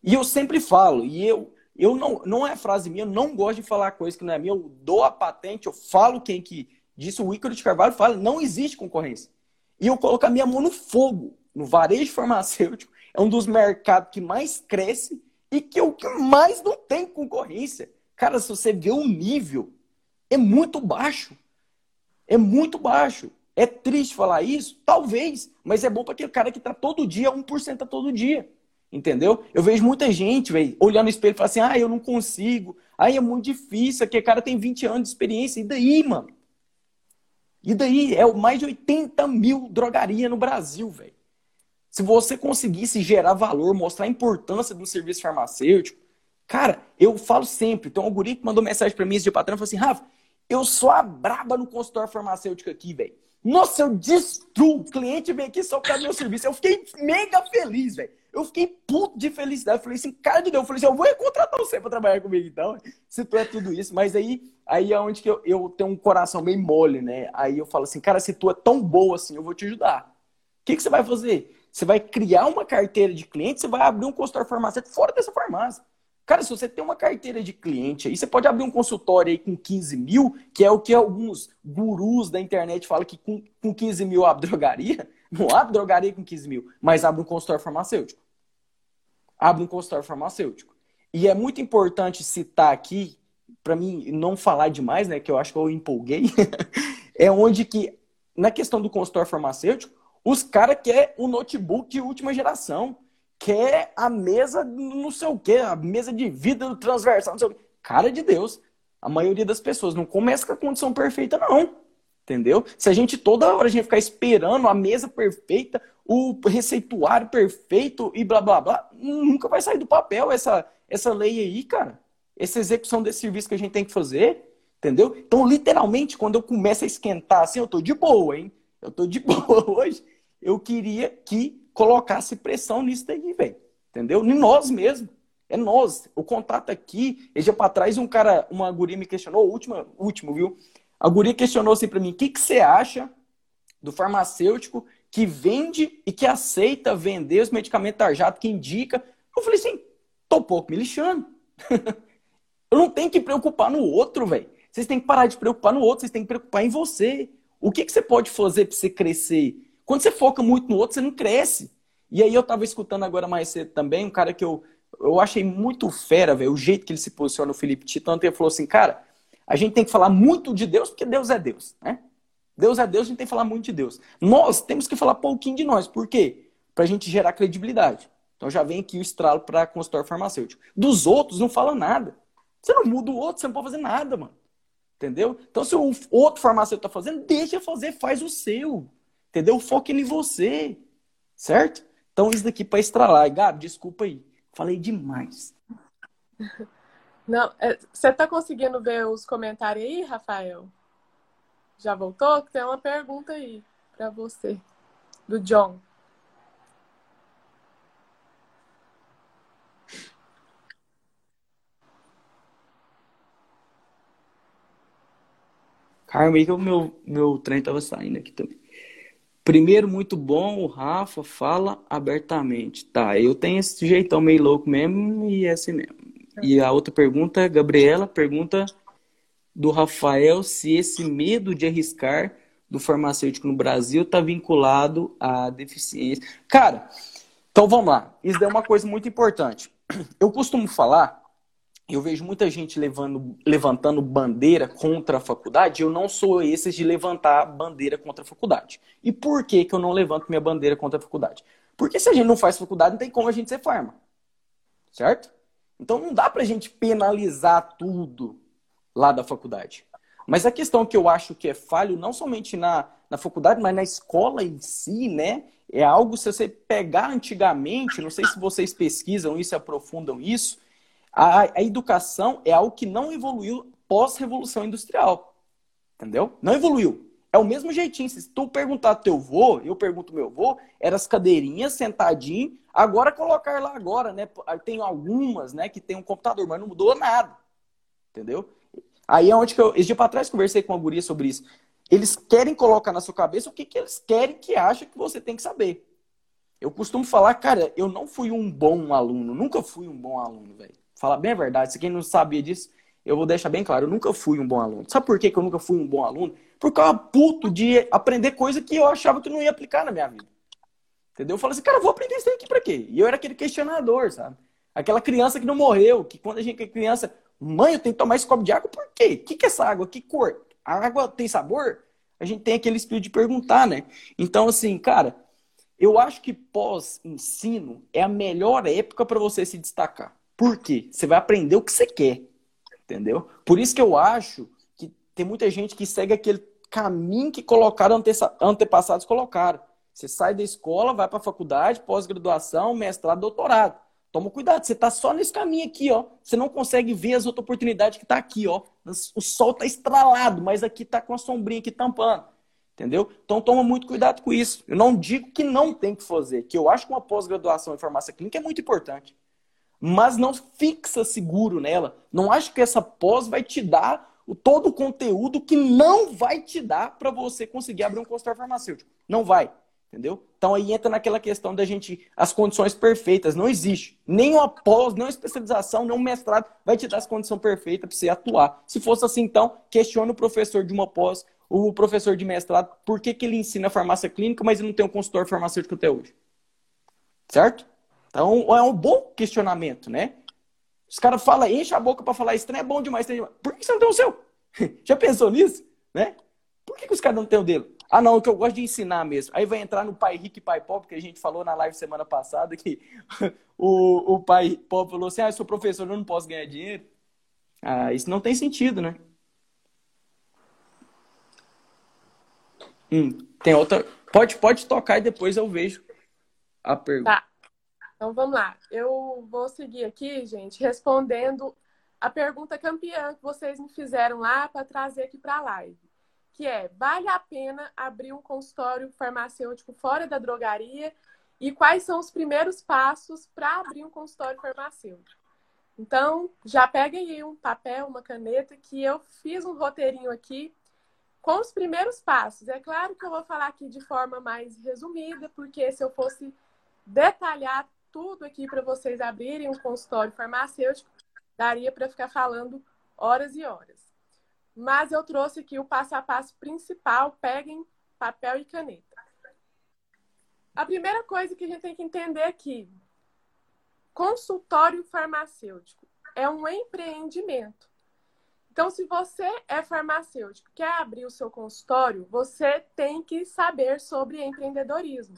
E eu sempre falo, e eu, eu não, não é frase minha, eu não gosto de falar coisa que não é minha, eu dou a patente, eu falo quem que disse, o Ícaro de Carvalho fala, não existe concorrência. E eu coloco a minha mão no fogo, no varejo farmacêutico, é um dos mercados que mais cresce e que é o que mais não tem concorrência. Cara, se você vê o nível, é muito baixo. É muito baixo. É triste falar isso? Talvez, mas é bom para aquele cara que está todo dia, 1% a todo dia. Entendeu? Eu vejo muita gente, velho, olhando no espelho e falando assim: ah, eu não consigo, aí é muito difícil, aquele cara tem 20 anos de experiência, e daí, mano? E daí? É mais de 80 mil drogaria no Brasil, velho. Se você conseguisse gerar valor, mostrar a importância do serviço farmacêutico, cara, eu falo sempre, tem um algoritmo que mandou mensagem para mim esse dia patrão, falou assim, Rafa, eu sou a braba no consultório farmacêutico aqui, velho. Nossa, eu destruo. O cliente vem aqui só para meu serviço. Eu fiquei mega feliz, velho. Eu fiquei puto de felicidade. Eu falei assim, cara de Deus. Eu falei assim, eu vou contratar você para trabalhar comigo então. Se tu é tudo isso. Mas aí, aí é onde que eu, eu tenho um coração bem mole, né? Aí eu falo assim, cara, se tu é tão boa assim, eu vou te ajudar. O que, que você vai fazer? Você vai criar uma carteira de clientes, você vai abrir um consultório farmacêutico fora dessa farmácia. Cara, se você tem uma carteira de cliente aí, você pode abrir um consultório aí com 15 mil, que é o que alguns gurus da internet falam que com, com 15 mil abre drogaria. Não abre drogaria com 15 mil, mas abre um consultório farmacêutico. Abre um consultório farmacêutico. E é muito importante citar aqui, para mim não falar demais, né, que eu acho que eu empolguei, é onde que, na questão do consultório farmacêutico, os caras querem um notebook de última geração quer a mesa não sei o quê, a mesa de vida transversal, não sei o quê. Cara de Deus, a maioria das pessoas não começa com a condição perfeita, não. Entendeu? Se a gente toda hora a gente ficar esperando a mesa perfeita, o receituário perfeito e blá blá blá, nunca vai sair do papel essa, essa lei aí, cara. Essa execução desse serviço que a gente tem que fazer. Entendeu? Então, literalmente, quando eu começo a esquentar assim, eu tô de boa, hein? Eu tô de boa hoje. Eu queria que colocasse pressão nisso daí, velho. Entendeu? Em nós mesmos. É nós. O contato aqui, esse dia pra trás, um cara, uma guria me questionou, o último, viu? A guria questionou assim pra mim: o que, que você acha do farmacêutico que vende e que aceita vender os medicamentos tarjados, que indica? Eu falei assim: tô pouco me lixando. Eu não tenho que preocupar no outro, velho. Vocês têm que parar de preocupar no outro, vocês têm que preocupar em você. O que, que você pode fazer para você crescer? Quando você foca muito no outro, você não cresce. E aí eu tava escutando agora mais cedo também, um cara que eu, eu achei muito fera, velho, o jeito que ele se posiciona, o Felipe Tito, ele falou assim, cara, a gente tem que falar muito de Deus, porque Deus é Deus, né? Deus é Deus, a gente tem que falar muito de Deus. Nós temos que falar pouquinho de nós. Por quê? Pra gente gerar credibilidade. Então já vem aqui o estralo para consultório farmacêutico. Dos outros não fala nada. Você não muda o outro, você não pode fazer nada, mano. Entendeu? Então se o outro farmacêutico tá fazendo, deixa fazer, faz o seu. Entendeu? Foque em você. Certo? Então, isso daqui para estralar. Gabi, desculpa aí. Falei demais. Não, é, você está conseguindo ver os comentários aí, Rafael? Já voltou? Tem uma pergunta aí para você, do John. Aí que o meu, meu trem tava saindo aqui também. Primeiro, muito bom, o Rafa fala abertamente. Tá, eu tenho esse jeitão meio louco mesmo e é assim mesmo. E a outra pergunta, Gabriela, pergunta do Rafael se esse medo de arriscar do farmacêutico no Brasil está vinculado à deficiência. Cara, então vamos lá. Isso é uma coisa muito importante. Eu costumo falar eu vejo muita gente levando, levantando bandeira contra a faculdade. Eu não sou esses de levantar bandeira contra a faculdade. E por que, que eu não levanto minha bandeira contra a faculdade? Porque se a gente não faz faculdade, não tem como a gente ser farma. Certo? Então não dá para a gente penalizar tudo lá da faculdade. Mas a questão que eu acho que é falho, não somente na, na faculdade, mas na escola em si, né? É algo, se você pegar antigamente, não sei se vocês pesquisam isso, aprofundam isso, a, a educação é algo que não evoluiu pós-revolução industrial. Entendeu? Não evoluiu. É o mesmo jeitinho. Se tu perguntar teu vô, eu pergunto meu vô, eram as cadeirinhas, sentadinho. Agora colocar lá agora, né? Tem algumas, né, que tem um computador, mas não mudou nada. Entendeu? Aí é onde que eu, esse dia para trás, conversei com a guria sobre isso. Eles querem colocar na sua cabeça o que, que eles querem que acha que você tem que saber. Eu costumo falar, cara, eu não fui um bom aluno, nunca fui um bom aluno, velho. Falar bem a verdade, se quem não sabia disso, eu vou deixar bem claro, eu nunca fui um bom aluno. Sabe por que, eu nunca fui um bom aluno? Porque eu era puto de aprender coisa que eu achava que não ia aplicar na minha vida. Entendeu? Eu falei assim, cara, eu vou aprender isso aqui pra quê? E eu era aquele questionador, sabe? Aquela criança que não morreu, que quando a gente é criança, Mãe, eu tenho que tomar esse copo de água por quê? O que, que é essa água? Que cor? A água tem sabor? A gente tem aquele espírito de perguntar, né? Então, assim, cara, eu acho que pós-ensino é a melhor época para você se destacar. Por quê? Você vai aprender o que você quer. Entendeu? Por isso que eu acho que tem muita gente que segue aquele caminho que colocaram antepassados colocaram. Você sai da escola, vai para a faculdade, pós-graduação, mestrado, doutorado. Toma cuidado, você está só nesse caminho aqui, ó. Você não consegue ver as outras oportunidades que está aqui, ó. O sol está estralado, mas aqui está com a sombrinha aqui tampando. Entendeu? Então toma muito cuidado com isso. Eu não digo que não tem que fazer, que eu acho que uma pós-graduação em farmácia clínica é muito importante. Mas não fixa seguro nela. Não acho que essa pós vai te dar o, todo o conteúdo que não vai te dar para você conseguir abrir um consultório farmacêutico. Não vai. Entendeu? Então aí entra naquela questão da gente, as condições perfeitas, não existe. Nem uma pós, nem uma especialização, nem um mestrado vai te dar as condições perfeitas para você atuar. Se fosse assim, então, questione o professor de uma pós, o professor de mestrado, por que, que ele ensina farmácia clínica, mas ele não tem um consultor farmacêutico até hoje. Certo? Então é um bom questionamento, né? Os caras falam, enche a boca para falar isso, é bom demais. Por que você não tem o seu? Já pensou nisso? Né? Por que, que os caras não têm o dele? Ah, não, que eu gosto de ensinar mesmo. Aí vai entrar no pai rico e pai pobre, que a gente falou na live semana passada, que o, o pai pobre falou assim: ah, eu sou professor, eu não posso ganhar dinheiro. Ah, isso não tem sentido, né? Hum, tem outra. Pode, pode tocar e depois eu vejo a pergunta. Tá. Então vamos lá. Eu vou seguir aqui, gente, respondendo a pergunta campeã que vocês me fizeram lá para trazer aqui para a live que é: vale a pena abrir um consultório farmacêutico fora da drogaria? E quais são os primeiros passos para abrir um consultório farmacêutico? Então, já pega aí um papel, uma caneta, que eu fiz um roteirinho aqui com os primeiros passos. É claro que eu vou falar aqui de forma mais resumida, porque se eu fosse detalhar tudo aqui para vocês abrirem um consultório farmacêutico, daria para ficar falando horas e horas. Mas eu trouxe aqui o passo a passo principal. Peguem papel e caneta. A primeira coisa que a gente tem que entender aqui: consultório farmacêutico é um empreendimento. Então, se você é farmacêutico, quer abrir o seu consultório, você tem que saber sobre empreendedorismo.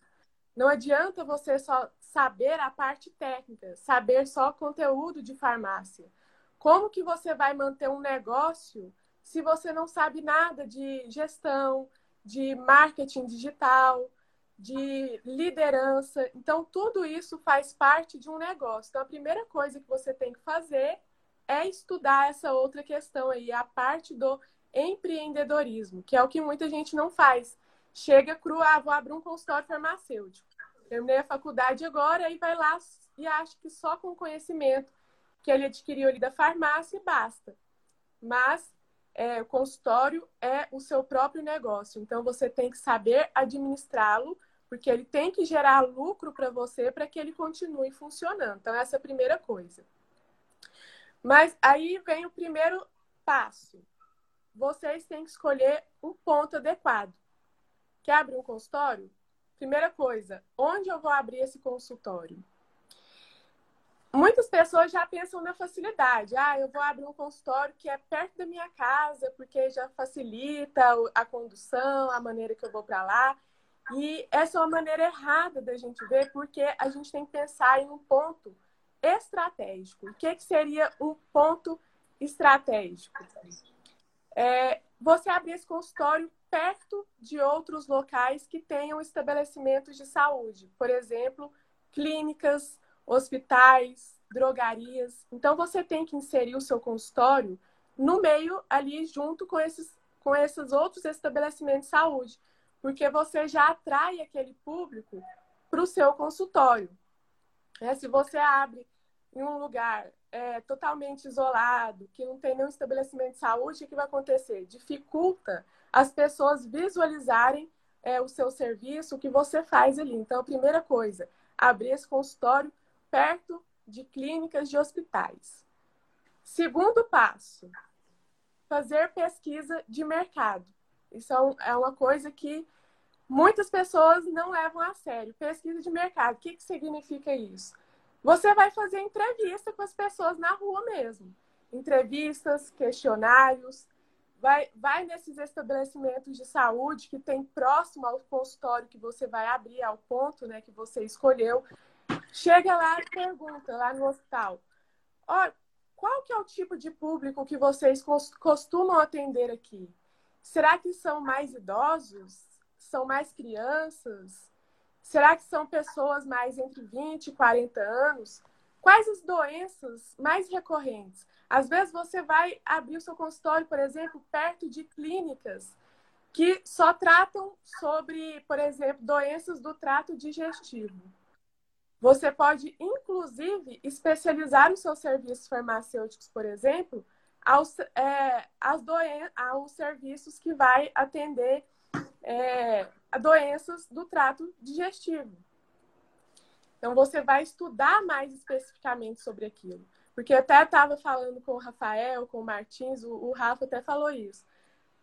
Não adianta você só saber a parte técnica, saber só conteúdo de farmácia. Como que você vai manter um negócio se você não sabe nada de gestão, de marketing digital, de liderança. Então, tudo isso faz parte de um negócio. Então, a primeira coisa que você tem que fazer é estudar essa outra questão aí, a parte do empreendedorismo, que é o que muita gente não faz. Chega cru, ah, vou abrir um consultório farmacêutico. Terminei a faculdade agora e vai lá e acha que só com o conhecimento que ele adquiriu ali da farmácia basta. Mas é, o consultório é o seu próprio negócio. Então, você tem que saber administrá-lo, porque ele tem que gerar lucro para você para que ele continue funcionando. Então, essa é a primeira coisa. Mas aí vem o primeiro passo. Vocês têm que escolher um ponto adequado. Quer abrir um consultório? Primeira coisa, onde eu vou abrir esse consultório? muitas pessoas já pensam na facilidade. Ah, eu vou abrir um consultório que é perto da minha casa, porque já facilita a condução, a maneira que eu vou para lá. E essa é uma maneira errada da gente ver, porque a gente tem que pensar em um ponto estratégico. O que, que seria um ponto estratégico? É, você abrir esse consultório perto de outros locais que tenham estabelecimentos de saúde, por exemplo, clínicas, hospitais, drogarias. Então você tem que inserir o seu consultório no meio ali junto com esses com esses outros estabelecimentos de saúde, porque você já atrai aquele público para o seu consultório. É, se você abre em um lugar é, totalmente isolado, que não tem nenhum estabelecimento de saúde, o que vai acontecer? Dificulta as pessoas visualizarem é, o seu serviço, o que você faz ali. Então, a primeira coisa, abrir esse consultório perto de clínicas de hospitais. Segundo passo, fazer pesquisa de mercado. Isso é, é uma coisa que muitas pessoas não levam a sério. Pesquisa de mercado, o que, que significa isso? Você vai fazer entrevista com as pessoas na rua mesmo. Entrevistas, questionários, vai, vai nesses estabelecimentos de saúde que tem próximo ao consultório que você vai abrir, ao ponto né, que você escolheu. Chega lá e pergunta, lá no hospital, ó, qual que é o tipo de público que vocês costumam atender aqui? Será que são mais idosos? São mais crianças? Será que são pessoas mais entre 20 e 40 anos? Quais as doenças mais recorrentes? Às vezes você vai abrir o seu consultório, por exemplo, perto de clínicas que só tratam sobre, por exemplo, doenças do trato digestivo. Você pode, inclusive, especializar os seus serviços farmacêuticos, por exemplo, aos, é, aos, doen aos serviços que vai atender é, a doenças do trato digestivo. Então, você vai estudar mais especificamente sobre aquilo. Porque até estava falando com o Rafael, com o Martins, o, o Rafa até falou isso.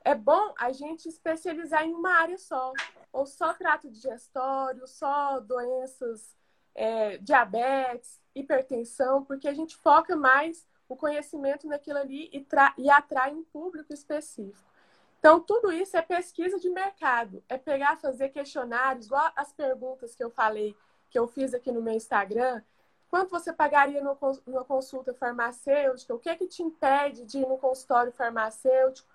É bom a gente especializar em uma área só, ou só trato digestório, só doenças, é, diabetes, hipertensão, porque a gente foca mais o conhecimento naquilo ali e, e atrai um público específico. Então, tudo isso é pesquisa de mercado, é pegar, fazer questionários, igual as perguntas que eu falei, que eu fiz aqui no meu Instagram, Quanto você pagaria numa consulta farmacêutica? O que é que te impede de ir no consultório farmacêutico?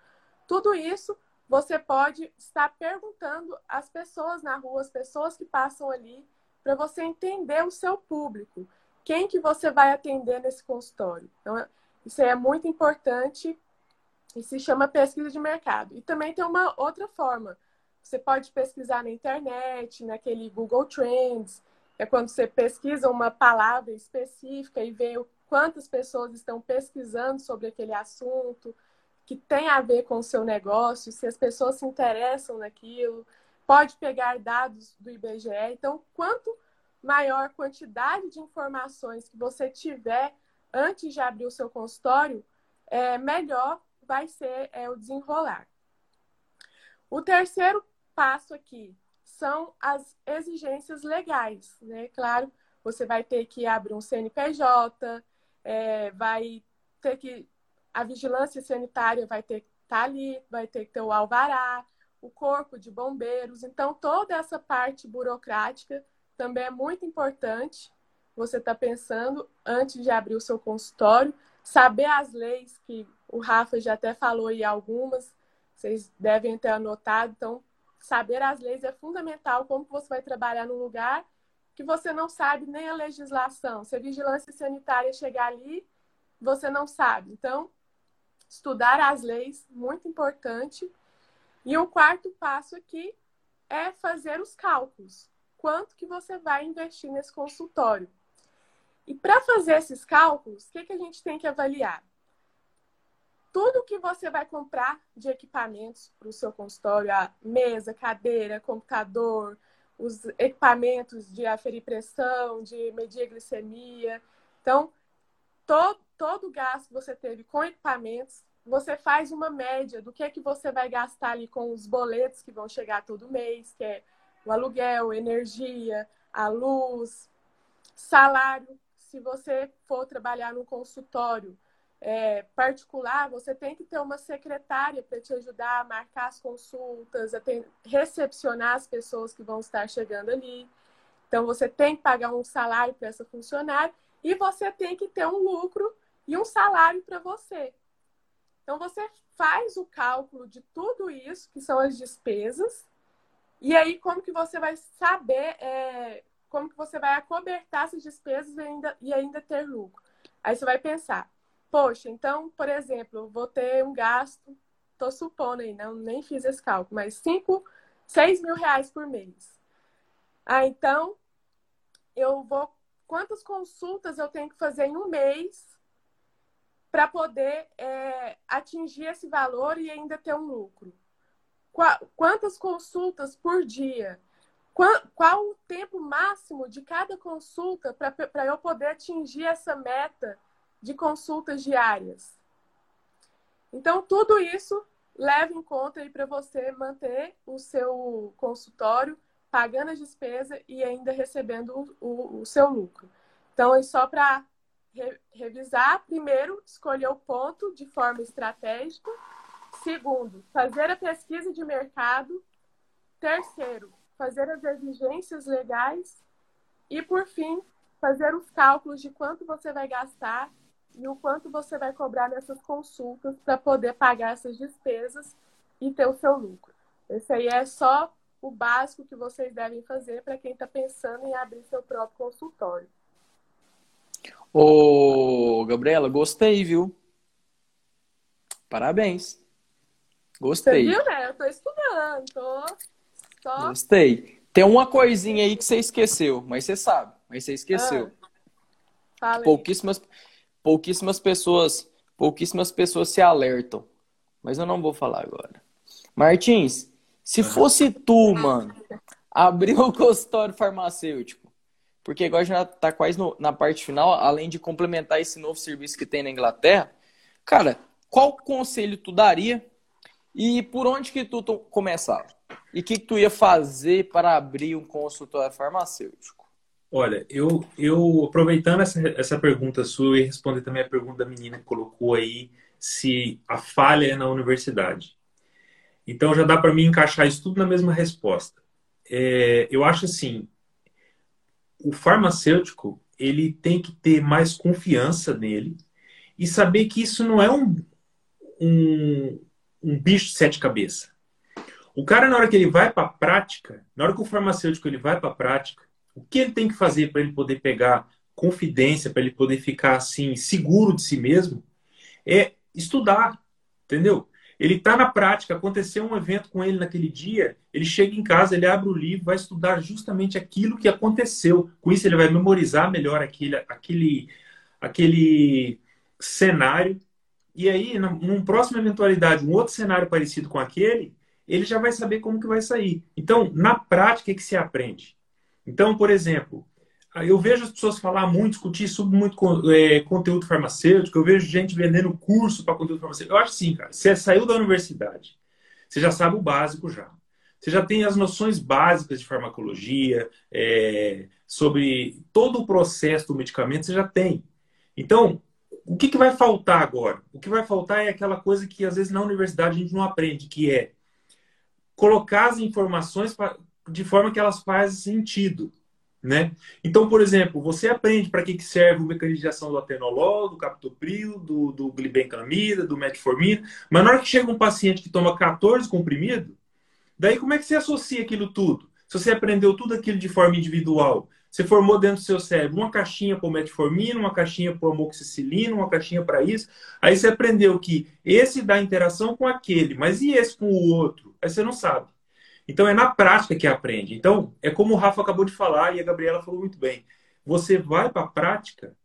Tudo isso você pode estar perguntando às pessoas na rua, as pessoas que passam ali, para você entender o seu público. Quem que você vai atender nesse consultório? Então, isso é muito importante e se chama pesquisa de mercado. E também tem uma outra forma. Você pode pesquisar na internet, naquele Google Trends, é quando você pesquisa uma palavra específica e vê quantas pessoas estão pesquisando sobre aquele assunto, que tem a ver com o seu negócio, se as pessoas se interessam naquilo. Pode pegar dados do IBGE. Então, quanto maior quantidade de informações que você tiver antes de abrir o seu consultório, é, melhor vai ser é, o desenrolar. O terceiro passo aqui são as exigências legais, né? Claro, você vai ter que abrir um CNPJ, é, vai ter que a vigilância sanitária vai ter que estar tá ali, vai ter que ter o alvará, o corpo de bombeiros. Então, toda essa parte burocrática também é muito importante. Você está pensando antes de abrir o seu consultório, saber as leis que o Rafa já até falou aí algumas, vocês devem ter anotado. Então, saber as leis é fundamental. Como você vai trabalhar num lugar que você não sabe nem a legislação. Se a vigilância sanitária chegar ali, você não sabe. Então, estudar as leis, muito importante. E o quarto passo aqui é fazer os cálculos. Quanto que você vai investir nesse consultório? E para fazer esses cálculos, o que, que a gente tem que avaliar? Tudo que você vai comprar de equipamentos para o seu consultório, a mesa, cadeira, computador, os equipamentos de aferir pressão, de medir glicemia. Então, todo, todo o gasto que você teve com equipamentos, você faz uma média do que é que você vai gastar ali com os boletos que vão chegar todo mês, que é o aluguel, energia, a luz, salário. Se você for trabalhar no consultório, é, particular, você tem que ter uma secretária para te ajudar a marcar as consultas, a ter, recepcionar as pessoas que vão estar chegando ali. Então, você tem que pagar um salário para essa funcionária e você tem que ter um lucro e um salário para você. Então você faz o cálculo de tudo isso, que são as despesas, e aí como que você vai saber é, como que você vai acobertar essas despesas e ainda, e ainda ter lucro. Aí você vai pensar, poxa, então, por exemplo, vou ter um gasto, estou supondo aí, não, nem fiz esse cálculo, mas 5, 6 mil reais por mês. Ah, então, eu vou. Quantas consultas eu tenho que fazer em um mês para poder é, atingir esse valor e ainda ter um lucro? Quantas consultas por dia? Qual, qual o tempo máximo de cada consulta para eu poder atingir essa meta de consultas diárias? Então, tudo isso leva em conta aí para você manter o seu consultório pagando as despesas e ainda recebendo o, o, o seu lucro. Então, é só para re, revisar. Primeiro, escolher o ponto de forma estratégica. Segundo, fazer a pesquisa de mercado. Terceiro, fazer as exigências legais. E, por fim, fazer os cálculos de quanto você vai gastar e o quanto você vai cobrar nessas consultas para poder pagar essas despesas e ter o seu lucro. Esse aí é só o básico que vocês devem fazer para quem está pensando em abrir seu próprio consultório. Ô, Gabriela, gostei, viu? Parabéns. Gostei. Você viu, né? Eu tô estudando, tô só... Gostei. Tem uma coisinha aí que você esqueceu, mas você sabe, mas você esqueceu. Ah, pouquíssimas, pouquíssimas pessoas, pouquíssimas pessoas se alertam. Mas eu não vou falar agora. Martins, se fosse tu, mano, abrir o consultório farmacêutico, porque agora já tá quase no, na parte final, além de complementar esse novo serviço que tem na Inglaterra, cara, qual conselho tu daria e por onde que tu, começava? E o que, que tu ia fazer para abrir um consultório farmacêutico? Olha, eu, eu aproveitando essa, essa pergunta sua e responder também a pergunta da menina que colocou aí se a falha é na universidade. Então já dá para mim encaixar isso tudo na mesma resposta. É, eu acho assim, o farmacêutico ele tem que ter mais confiança nele e saber que isso não é um, um, um bicho de sete cabeças. O cara, na hora que ele vai para a prática, na hora que o farmacêutico ele vai para a prática, o que ele tem que fazer para ele poder pegar confidência, para ele poder ficar assim, seguro de si mesmo, é estudar, entendeu? Ele está na prática, aconteceu um evento com ele naquele dia, ele chega em casa, ele abre o livro, vai estudar justamente aquilo que aconteceu. Com isso, ele vai memorizar melhor aquele, aquele, aquele cenário. E aí, numa próxima eventualidade, um outro cenário parecido com aquele, ele já vai saber como que vai sair. Então, na prática é que se aprende. Então, por exemplo, eu vejo as pessoas falar muito, discutir sobre muito é, conteúdo farmacêutico, eu vejo gente vendendo curso para conteúdo farmacêutico. Eu acho sim, cara. Você saiu da universidade, você já sabe o básico já. Você já tem as noções básicas de farmacologia, é, sobre todo o processo do medicamento, você já tem. Então, o que, que vai faltar agora? O que vai faltar é aquela coisa que às vezes na universidade a gente não aprende, que é colocar as informações pra, de forma que elas fazem sentido. Né? Então, por exemplo, você aprende para que, que serve o mecanismo de ação do atenolol, do captopril, do, do glibenclamida, do metformina, mas na hora que chega um paciente que toma 14 comprimidos, daí como é que você associa aquilo tudo? Se você aprendeu tudo aquilo de forma individual, você formou dentro do seu cérebro uma caixinha para metformina, uma caixinha para amoxicilina, uma caixinha para isso, aí você aprendeu que esse dá interação com aquele, mas e esse com o outro? Aí você não sabe. Então é na prática que aprende. Então, é como o Rafa acabou de falar e a Gabriela falou muito bem. Você vai para a prática,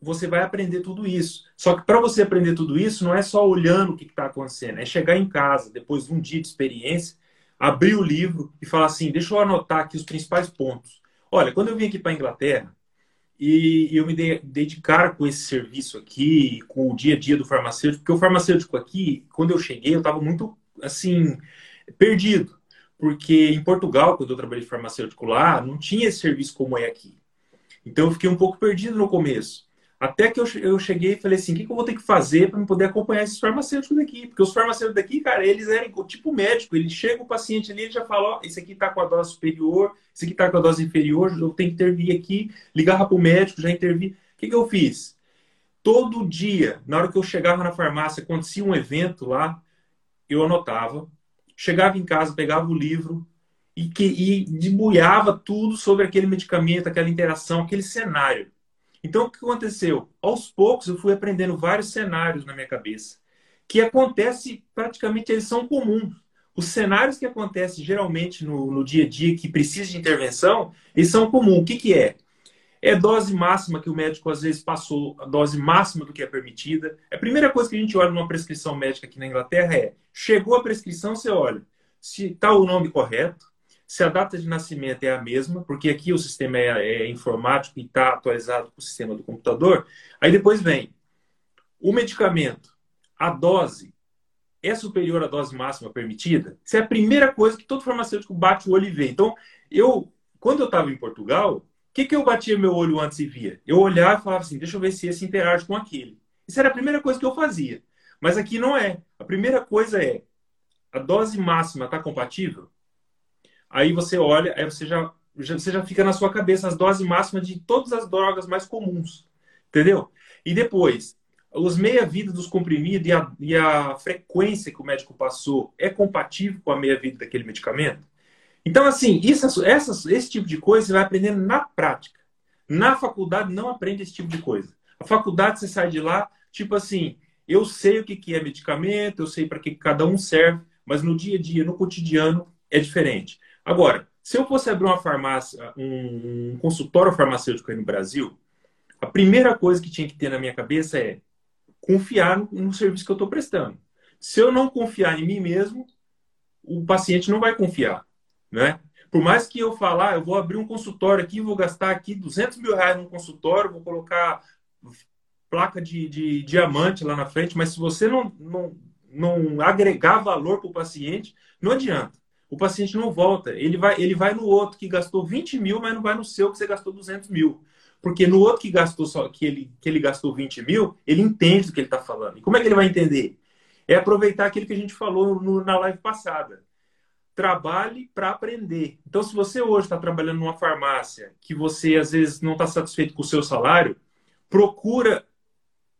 você vai aprender tudo isso. Só que para você aprender tudo isso, não é só olhando o que está acontecendo, é chegar em casa, depois de um dia de experiência, abrir o livro e falar assim: deixa eu anotar aqui os principais pontos. Olha, quando eu vim aqui para a Inglaterra, e eu me dei, dei, de cara com esse serviço aqui, com o dia a dia do farmacêutico, porque o farmacêutico aqui, quando eu cheguei, eu estava muito, assim, perdido porque em Portugal, quando eu trabalhei de farmacêutico lá, não tinha esse serviço como é aqui. Então eu fiquei um pouco perdido no começo. Até que eu, cheguei e falei assim: o que, eu vou ter que fazer para poder acompanhar esses farmacêuticos daqui? Porque os farmacêuticos daqui, cara, eles eram tipo médico. Ele chega o paciente ali, ele já fala: ó, esse aqui está com a dose superior, esse aqui está com a dose inferior, eu tenho que intervir aqui, ligar para o médico, já intervir. que, que eu fiz? Todo dia, na hora que eu chegava na farmácia, acontecia um evento lá, eu anotava, chegava em casa, pegava o livro e, que, e debulhava tudo sobre aquele medicamento, aquela interação, aquele cenário. Então, o que aconteceu? Aos poucos, eu fui aprendendo vários cenários na minha cabeça, que acontece, praticamente, eles são comuns. Os cenários que acontecem geralmente no, no dia a dia, que precisa de intervenção, eles são comuns. O que, que é? É dose máxima que o médico às vezes passou, a dose máxima do que é permitida. A primeira coisa que a gente olha numa prescrição médica aqui na Inglaterra é: chegou a prescrição, você olha se está o nome correto, se a data de nascimento é a mesma, porque aqui o sistema é, é informático e está atualizado com o sistema do computador. Aí depois vem o medicamento, a dose é superior à dose máxima permitida. Isso é a primeira coisa que todo farmacêutico bate o olho e vê. Então, eu, quando eu estava em Portugal, que, que eu batia meu olho antes e via? Eu olhava e falava assim, deixa eu ver se esse interage com aquele. Isso era a primeira coisa que eu fazia. Mas aqui não é. A primeira coisa é, a dose máxima está compatível? Aí você olha, aí você já, já, você já fica na sua cabeça as doses máximas de todas as drogas mais comuns. Entendeu? E depois, os meia-vida dos comprimidos e a, e a frequência que o médico passou é compatível com a meia-vida daquele medicamento? Então, assim, isso, essas, esse tipo de coisa você vai aprendendo na prática. Na faculdade não aprende esse tipo de coisa. A faculdade você sai de lá, tipo assim, eu sei o que é medicamento, eu sei para que cada um serve, mas no dia a dia, no cotidiano, é diferente. Agora, se eu fosse abrir uma farmácia, um consultório farmacêutico aí no Brasil, a primeira coisa que tinha que ter na minha cabeça é confiar no, no serviço que eu estou prestando. Se eu não confiar em mim mesmo, o paciente não vai confiar né? Por mais que eu falar, eu vou abrir um consultório aqui, vou gastar aqui 200 mil reais num consultório, vou colocar placa de, de diamante lá na frente, mas se você não, não, não agregar valor para o paciente, não adianta. O paciente não volta. Ele vai, ele vai no outro que gastou 20 mil, mas não vai no seu que você gastou 200 mil. Porque no outro que gastou só que ele, que ele gastou 20 mil, ele entende do que ele está falando. E como é que ele vai entender? É aproveitar aquilo que a gente falou no, na live passada trabalhe para aprender. Então, se você hoje está trabalhando numa farmácia que você às vezes não está satisfeito com o seu salário, procura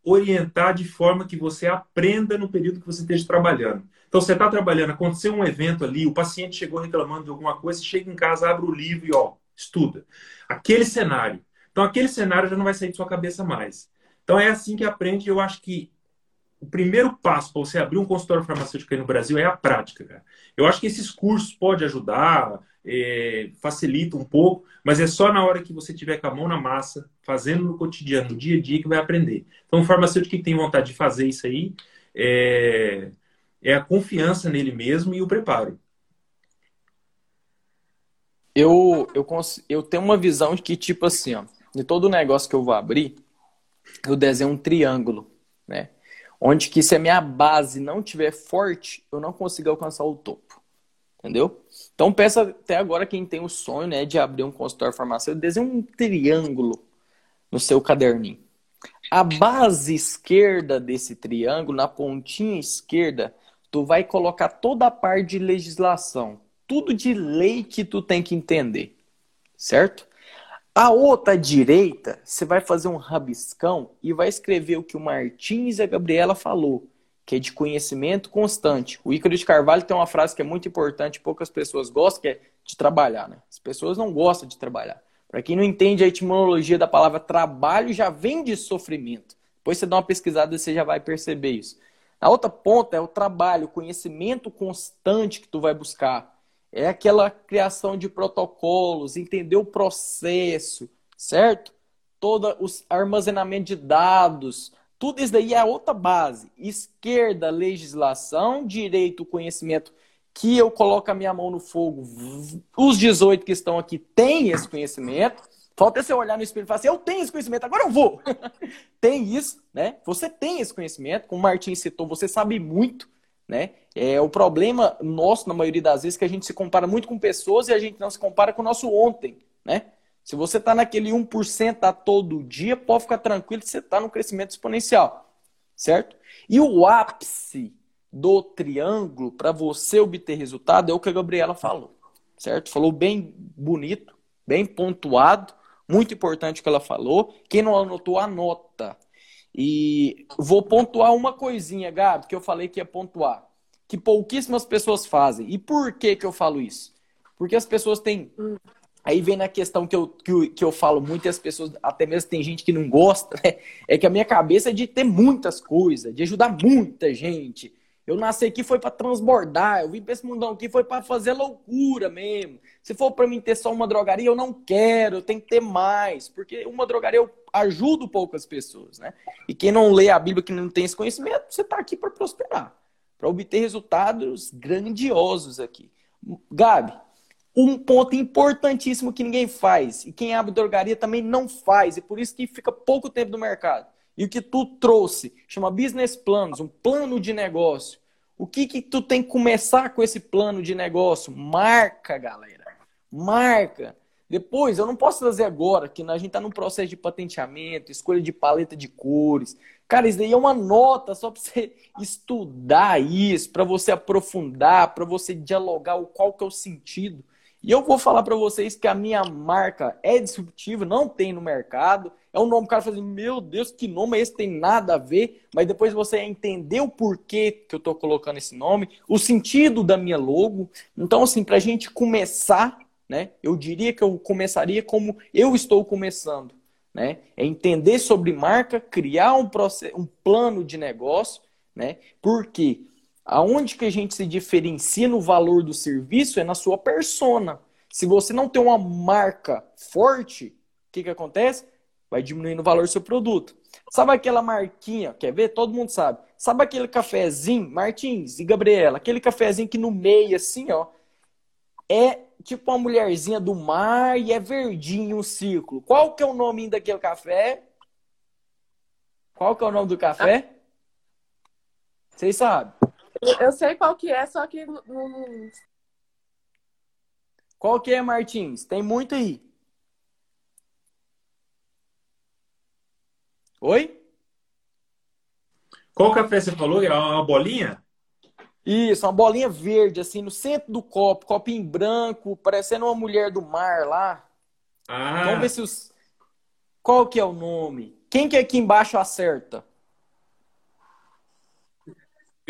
orientar de forma que você aprenda no período que você esteja trabalhando. Então, você está trabalhando, aconteceu um evento ali, o paciente chegou reclamando de alguma coisa, chega em casa, abre o livro e ó, estuda. Aquele cenário. Então, aquele cenário já não vai sair de sua cabeça mais. Então, é assim que aprende. Eu acho que o primeiro passo para você abrir um consultório farmacêutico aí no Brasil é a prática, cara. Eu acho que esses cursos podem ajudar, é, facilita um pouco, mas é só na hora que você tiver com a mão na massa, fazendo no cotidiano, no dia a dia, que vai aprender. Então, o farmacêutico que tem vontade de fazer isso aí é, é a confiança nele mesmo e o preparo. Eu, eu, eu tenho uma visão de que, tipo assim, ó, de todo negócio que eu vou abrir, eu desenho um triângulo, né? onde que se a minha base não tiver forte, eu não consigo alcançar o topo. Entendeu? Então peça até agora quem tem o sonho né, de abrir um consultório farmacêutico, desenhe um triângulo no seu caderninho. A base esquerda desse triângulo, na pontinha esquerda, tu vai colocar toda a parte de legislação, tudo de lei que tu tem que entender, certo? A outra direita, você vai fazer um rabiscão e vai escrever o que o Martins e a Gabriela falou, que é de conhecimento constante. O Ícaro de Carvalho tem uma frase que é muito importante, poucas pessoas gostam, que é de trabalhar, né? As pessoas não gostam de trabalhar. Para quem não entende a etimologia da palavra trabalho, já vem de sofrimento. Depois você dá uma pesquisada e você já vai perceber isso. A outra ponta é o trabalho, o conhecimento constante que tu vai buscar é aquela criação de protocolos, entender o processo, certo? Todo o armazenamento de dados, tudo isso daí é outra base. Esquerda, legislação, direito, conhecimento, que eu coloco a minha mão no fogo. Os 18 que estão aqui têm esse conhecimento. Falta você olhar no espelho e falar assim, eu tenho esse conhecimento, agora eu vou. tem isso, né? Você tem esse conhecimento, como o Martin citou, você sabe muito, né? É, o problema nosso, na maioria das vezes, é que a gente se compara muito com pessoas e a gente não se compara com o nosso ontem. Né? Se você está naquele 1% a todo dia, pode ficar tranquilo que você está no crescimento exponencial. Certo? E o ápice do triângulo para você obter resultado é o que a Gabriela falou. Certo? Falou bem bonito, bem pontuado, Muito importante o que ela falou. Quem não anotou, anota. E vou pontuar uma coisinha, Gabi, que eu falei que ia pontuar. Que pouquíssimas pessoas fazem. E por que, que eu falo isso? Porque as pessoas têm. Aí vem na questão que eu, que eu, que eu falo muito, e as pessoas, até mesmo tem gente que não gosta, né? É que a minha cabeça é de ter muitas coisas, de ajudar muita gente. Eu nasci aqui foi para transbordar, eu vim para esse mundão aqui foi para fazer loucura mesmo. Se for para mim ter só uma drogaria, eu não quero, eu tenho que ter mais, porque uma drogaria eu ajudo poucas pessoas, né? E quem não lê a Bíblia, que não tem esse conhecimento, você está aqui para prosperar, para obter resultados grandiosos aqui. Gabi, um ponto importantíssimo que ninguém faz, e quem abre drogaria também não faz, e por isso que fica pouco tempo no mercado. E o que tu trouxe chama business planos, um plano de negócio. O que que tu tem que começar com esse plano de negócio? Marca, galera. Marca. Depois, eu não posso trazer agora, que a gente está num processo de patenteamento, escolha de paleta de cores. Cara, isso daí é uma nota só para você estudar isso, para você aprofundar, para você dialogar o qual que é o sentido. E eu vou falar para vocês que a minha marca é disruptiva, não tem no mercado. É um nome que o cara fala assim, meu Deus, que nome é esse? Tem nada a ver. Mas depois você entender o porquê que eu estou colocando esse nome, o sentido da minha logo. Então, assim, para a gente começar né? Eu diria que eu começaria como eu estou começando, né? É entender sobre marca, criar um, processo, um plano de negócio, né? Porque aonde que a gente se diferencia no valor do serviço é na sua persona. Se você não tem uma marca forte, o que que acontece? Vai diminuindo o valor do seu produto. Sabe aquela marquinha, quer ver? Todo mundo sabe. Sabe aquele cafezinho, Martins e Gabriela, aquele cafezinho que no meio assim, ó, é tipo uma mulherzinha do mar e é verdinho um círculo. Qual que é o nome daquele café? Qual que é o nome do café? Vocês sabem? Eu sei qual que é, só que não... Qual que é, Martins? Tem muito aí. Oi? Qual café você falou? É uma bolinha? Isso, uma bolinha verde, assim, no centro do copo, copinho branco, parecendo uma mulher do mar lá. Ah. Vamos ver se os. Qual que é o nome? Quem que aqui embaixo acerta?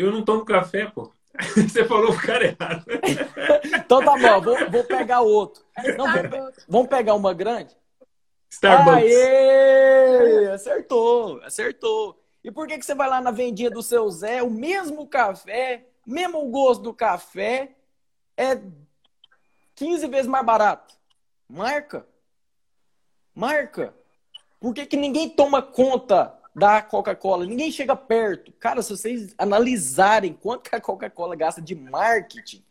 Eu não tomo café, pô. Você falou o cara errado. então tá bom, vou, vou pegar outro. Não, vamos, vamos pegar uma grande? Starbucks. Aê! Acertou, acertou. E por que, que você vai lá na vendinha do seu Zé, o mesmo café, mesmo o gosto do café é 15 vezes mais barato. Marca. Marca. Por que, que ninguém toma conta da Coca-Cola? Ninguém chega perto. Cara, se vocês analisarem quanto que a Coca-Cola gasta de marketing,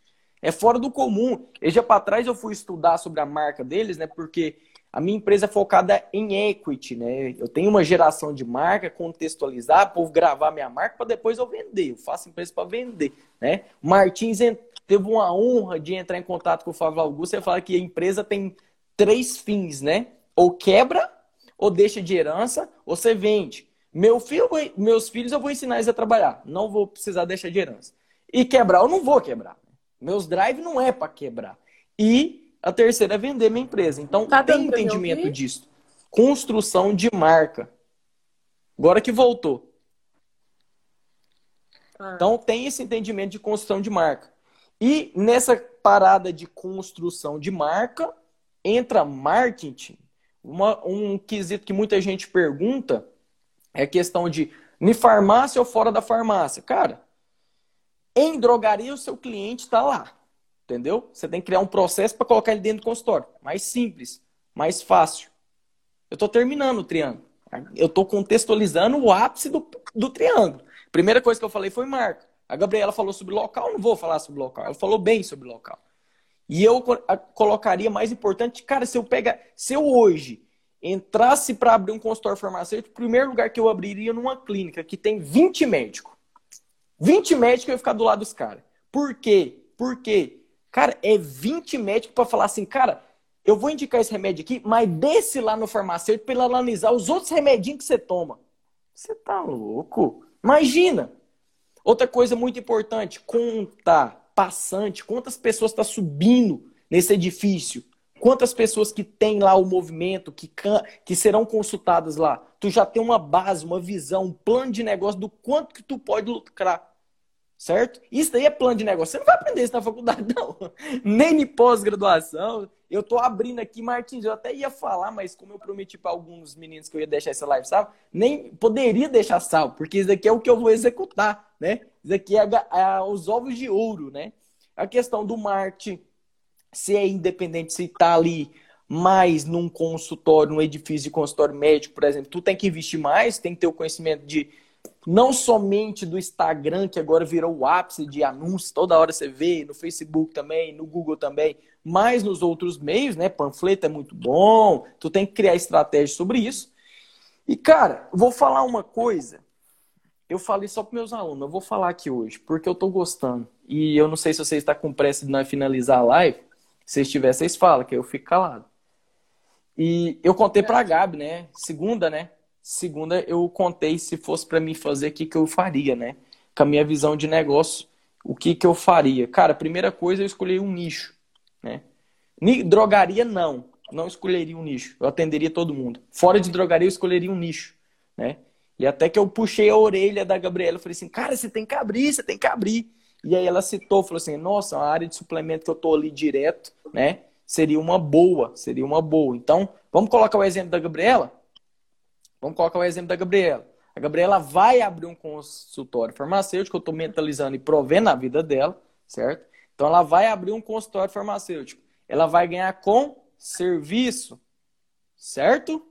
é fora do comum. E já para trás eu fui estudar sobre a marca deles, né? Porque a minha empresa é focada em equity, né? Eu tenho uma geração de marca, contextualizar, povo gravar minha marca para depois eu vender. Eu faço empresa para vender, né? Martins teve uma honra de entrar em contato com o Flávio Augusto e falar que a empresa tem três fins, né? Ou quebra, ou deixa de herança, ou você vende. Meu filho, meus filhos eu vou ensinar eles a trabalhar. Não vou precisar deixar de herança. E quebrar, eu não vou quebrar. Meus drive não é para quebrar. E a terceira é vender minha empresa. Então, tá tem entendimento disso. Construção de marca. Agora que voltou. Ah. Então, tem esse entendimento de construção de marca. E nessa parada de construção de marca, entra marketing. Uma, um quesito que muita gente pergunta é questão de em farmácia ou fora da farmácia. Cara, em drogaria o seu cliente está lá. Entendeu? Você tem que criar um processo para colocar ele dentro do consultório. Mais simples, mais fácil. Eu estou terminando o triângulo. Eu estou contextualizando o ápice do, do triângulo. Primeira coisa que eu falei foi marca. A Gabriela falou sobre local, não vou falar sobre local. Ela falou bem sobre local. E eu colocaria mais importante, cara, se eu pegar, se eu hoje entrasse para abrir um consultório farmacêutico, o primeiro lugar que eu abriria numa clínica que tem 20 médicos. 20 médicos eu ia ficar do lado dos caras. Por quê? Porque Cara, é 20 médicos para falar assim, cara, eu vou indicar esse remédio aqui, mas desce lá no farmacêutico para ele analisar os outros remedinhos que você toma. Você tá louco? Imagina! Outra coisa muito importante, conta passante, quantas pessoas está subindo nesse edifício. Quantas pessoas que tem lá o movimento, que, que serão consultadas lá? Tu já tem uma base, uma visão, um plano de negócio do quanto que tu pode lucrar. Certo? Isso daí é plano de negócio. Você não vai aprender isso na faculdade, não. Nem em pós-graduação. Eu tô abrindo aqui, Martins, eu até ia falar, mas como eu prometi para alguns meninos que eu ia deixar essa live salvo, nem poderia deixar salvo, porque isso daqui é o que eu vou executar, né? Isso aqui é, é os ovos de ouro, né? A questão do marketing, se é independente, se está ali mais num consultório, num edifício de consultório médico, por exemplo, tu tem que investir mais, tem que ter o conhecimento de não somente do Instagram, que agora virou o ápice de anúncios, toda hora você vê, no Facebook também, no Google também, mas nos outros meios, né? Panfleto é muito bom, tu tem que criar estratégia sobre isso. E, cara, vou falar uma coisa. Eu falei só para meus alunos, eu vou falar aqui hoje, porque eu tô gostando. E eu não sei se você está com pressa de nós finalizar a live. Se estiver, vocês falam, que eu fico calado. E eu contei para a Gabi, né? Segunda, né? Segunda eu contei se fosse para mim fazer o que, que eu faria, né? Com a minha visão de negócio, o que, que eu faria. Cara, primeira coisa, eu escolhi um nicho, né? Drogaria, não. Não escolheria um nicho. Eu atenderia todo mundo. Fora de drogaria, eu escolheria um nicho, né? E até que eu puxei a orelha da Gabriela, eu falei assim, cara, você tem que abrir, você tem que abrir. E aí ela citou, falou assim, nossa, a área de suplemento que eu tô ali direto, né? Seria uma boa, seria uma boa. Então, vamos colocar o exemplo da Gabriela? Vamos colocar o exemplo da Gabriela. A Gabriela vai abrir um consultório farmacêutico, eu estou mentalizando e provendo a vida dela, certo? Então ela vai abrir um consultório farmacêutico. Ela vai ganhar com serviço, certo?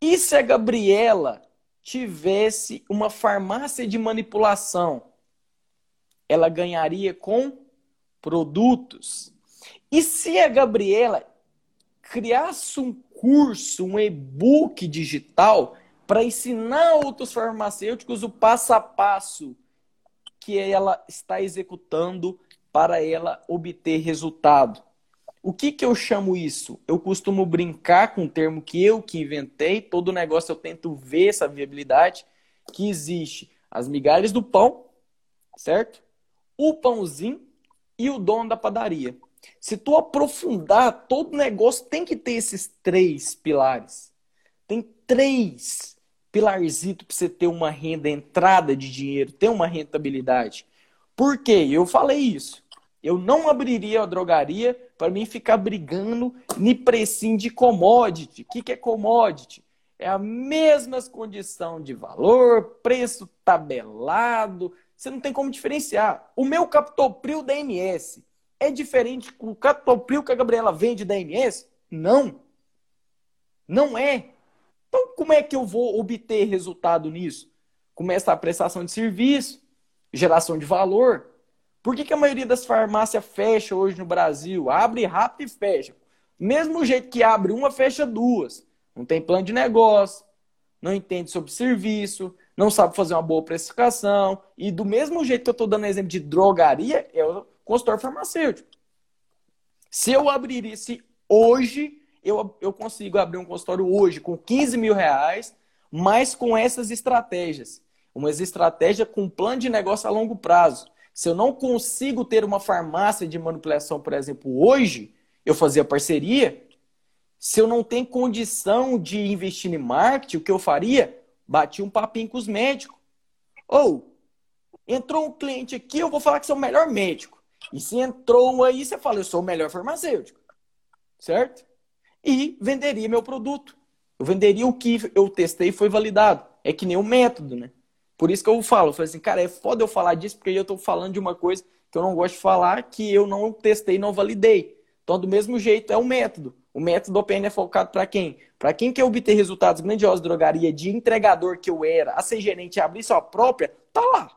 E se a Gabriela tivesse uma farmácia de manipulação? Ela ganharia com produtos. E se a Gabriela criasse um curso, um e-book digital para ensinar outros farmacêuticos o passo a passo que ela está executando para ela obter resultado. O que, que eu chamo isso? Eu costumo brincar com um termo que eu que inventei, todo negócio eu tento ver essa viabilidade, que existe as migalhas do pão, certo? O pãozinho e o dono da padaria. Se tu aprofundar, todo negócio tem que ter esses três pilares. Tem três pilarzitos para você ter uma renda, entrada de dinheiro, ter uma rentabilidade. Por quê? Eu falei isso. Eu não abriria a drogaria para mim ficar brigando nem precinho de commodity. O que, que é commodity? É a mesma condição de valor, preço tabelado, você não tem como diferenciar. O meu captopril da MS é diferente do captopril que a Gabriela vende da MS? Não. Não é. Então, como é que eu vou obter resultado nisso? Começa a prestação de serviço, geração de valor. Por que, que a maioria das farmácias fecha hoje no Brasil? Abre rápido e fecha. Mesmo jeito que abre uma, fecha duas. Não tem plano de negócio, não entende sobre serviço, não sabe fazer uma boa precificação. E do mesmo jeito que eu estou dando exemplo de drogaria, é o consultório farmacêutico. Se eu abrisse hoje, eu, eu consigo abrir um consultório hoje com 15 mil reais, mas com essas estratégias. Uma estratégia com plano de negócio a longo prazo. Se eu não consigo ter uma farmácia de manipulação, por exemplo, hoje, eu fazia parceria. Se eu não tenho condição de investir em marketing, o que eu faria? Bati um papinho com os médicos. Ou, entrou um cliente aqui, eu vou falar que sou o melhor médico. E se entrou um aí, você fala, eu sou o melhor farmacêutico. Certo? E venderia meu produto. Eu venderia o que eu testei e foi validado. É que nem o método, né? Por isso que eu falo, eu falei assim, cara, é foda eu falar disso, porque eu estou falando de uma coisa que eu não gosto de falar, que eu não testei não validei. Então, do mesmo jeito, é o método. O método OPN é focado para quem? Para quem quer obter resultados grandiosos drogaria, de entregador que eu era, a ser gerente e abrir sua própria, tá lá.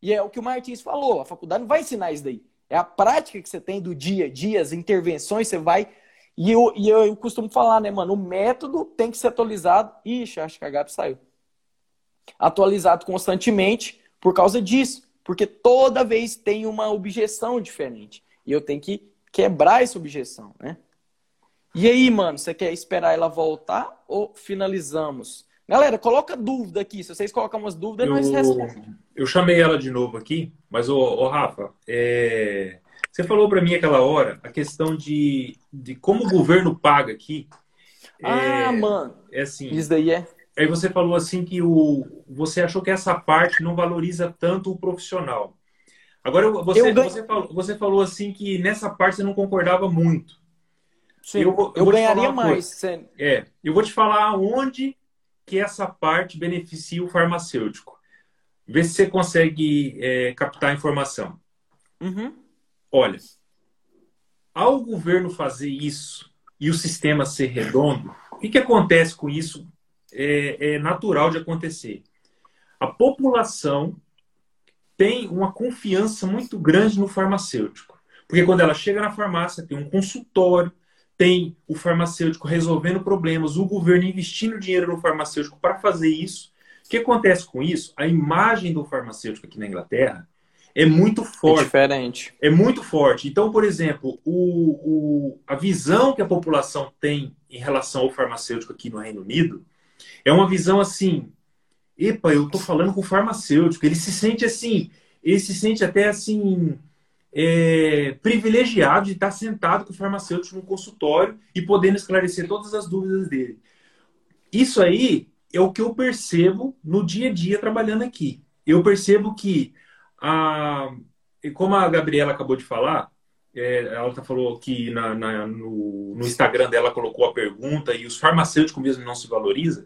E é o que o Martins falou, a faculdade não vai ensinar isso daí. É a prática que você tem do dia a dia, as intervenções, você vai. E eu, e eu, eu costumo falar, né, mano? O método tem que ser atualizado. Ixi, acho que a Gabi saiu. Atualizado constantemente por causa disso. Porque toda vez tem uma objeção diferente. E eu tenho que quebrar essa objeção, né? E aí, mano, você quer esperar ela voltar ou finalizamos? Galera, coloca dúvida aqui. Se vocês colocam umas dúvidas, eu, nós respondemos. Eu chamei ela de novo aqui, mas, ô, ô Rafa, é... Você falou para mim aquela hora a questão de, de como o governo paga aqui. Ah, é, mano. É assim. Isso daí é. Aí você falou assim que o, você achou que essa parte não valoriza tanto o profissional. Agora, você, ganho... você, falou, você falou assim que nessa parte você não concordava muito. Sim, eu, eu, eu ganharia mais. É, eu vou te falar onde que essa parte beneficia o farmacêutico. Vê se você consegue é, captar a informação. Uhum. Olha, ao governo fazer isso e o sistema ser redondo, o que, que acontece com isso? É, é natural de acontecer. A população tem uma confiança muito grande no farmacêutico. Porque quando ela chega na farmácia, tem um consultório, tem o farmacêutico resolvendo problemas, o governo investindo dinheiro no farmacêutico para fazer isso. O que acontece com isso? A imagem do farmacêutico aqui na Inglaterra é muito forte. É diferente. É muito forte. Então, por exemplo, o, o, a visão que a população tem em relação ao farmacêutico aqui no Reino Unido é uma visão assim: epa, eu estou falando com o farmacêutico. Ele se sente assim, ele se sente até assim é, privilegiado de estar sentado com o farmacêutico no consultório e podendo esclarecer todas as dúvidas dele. Isso aí é o que eu percebo no dia a dia trabalhando aqui. Eu percebo que, a, como a Gabriela acabou de falar, é, ela tá falou que na, na, no, no Instagram dela colocou a pergunta e os farmacêuticos mesmo não se valorizam.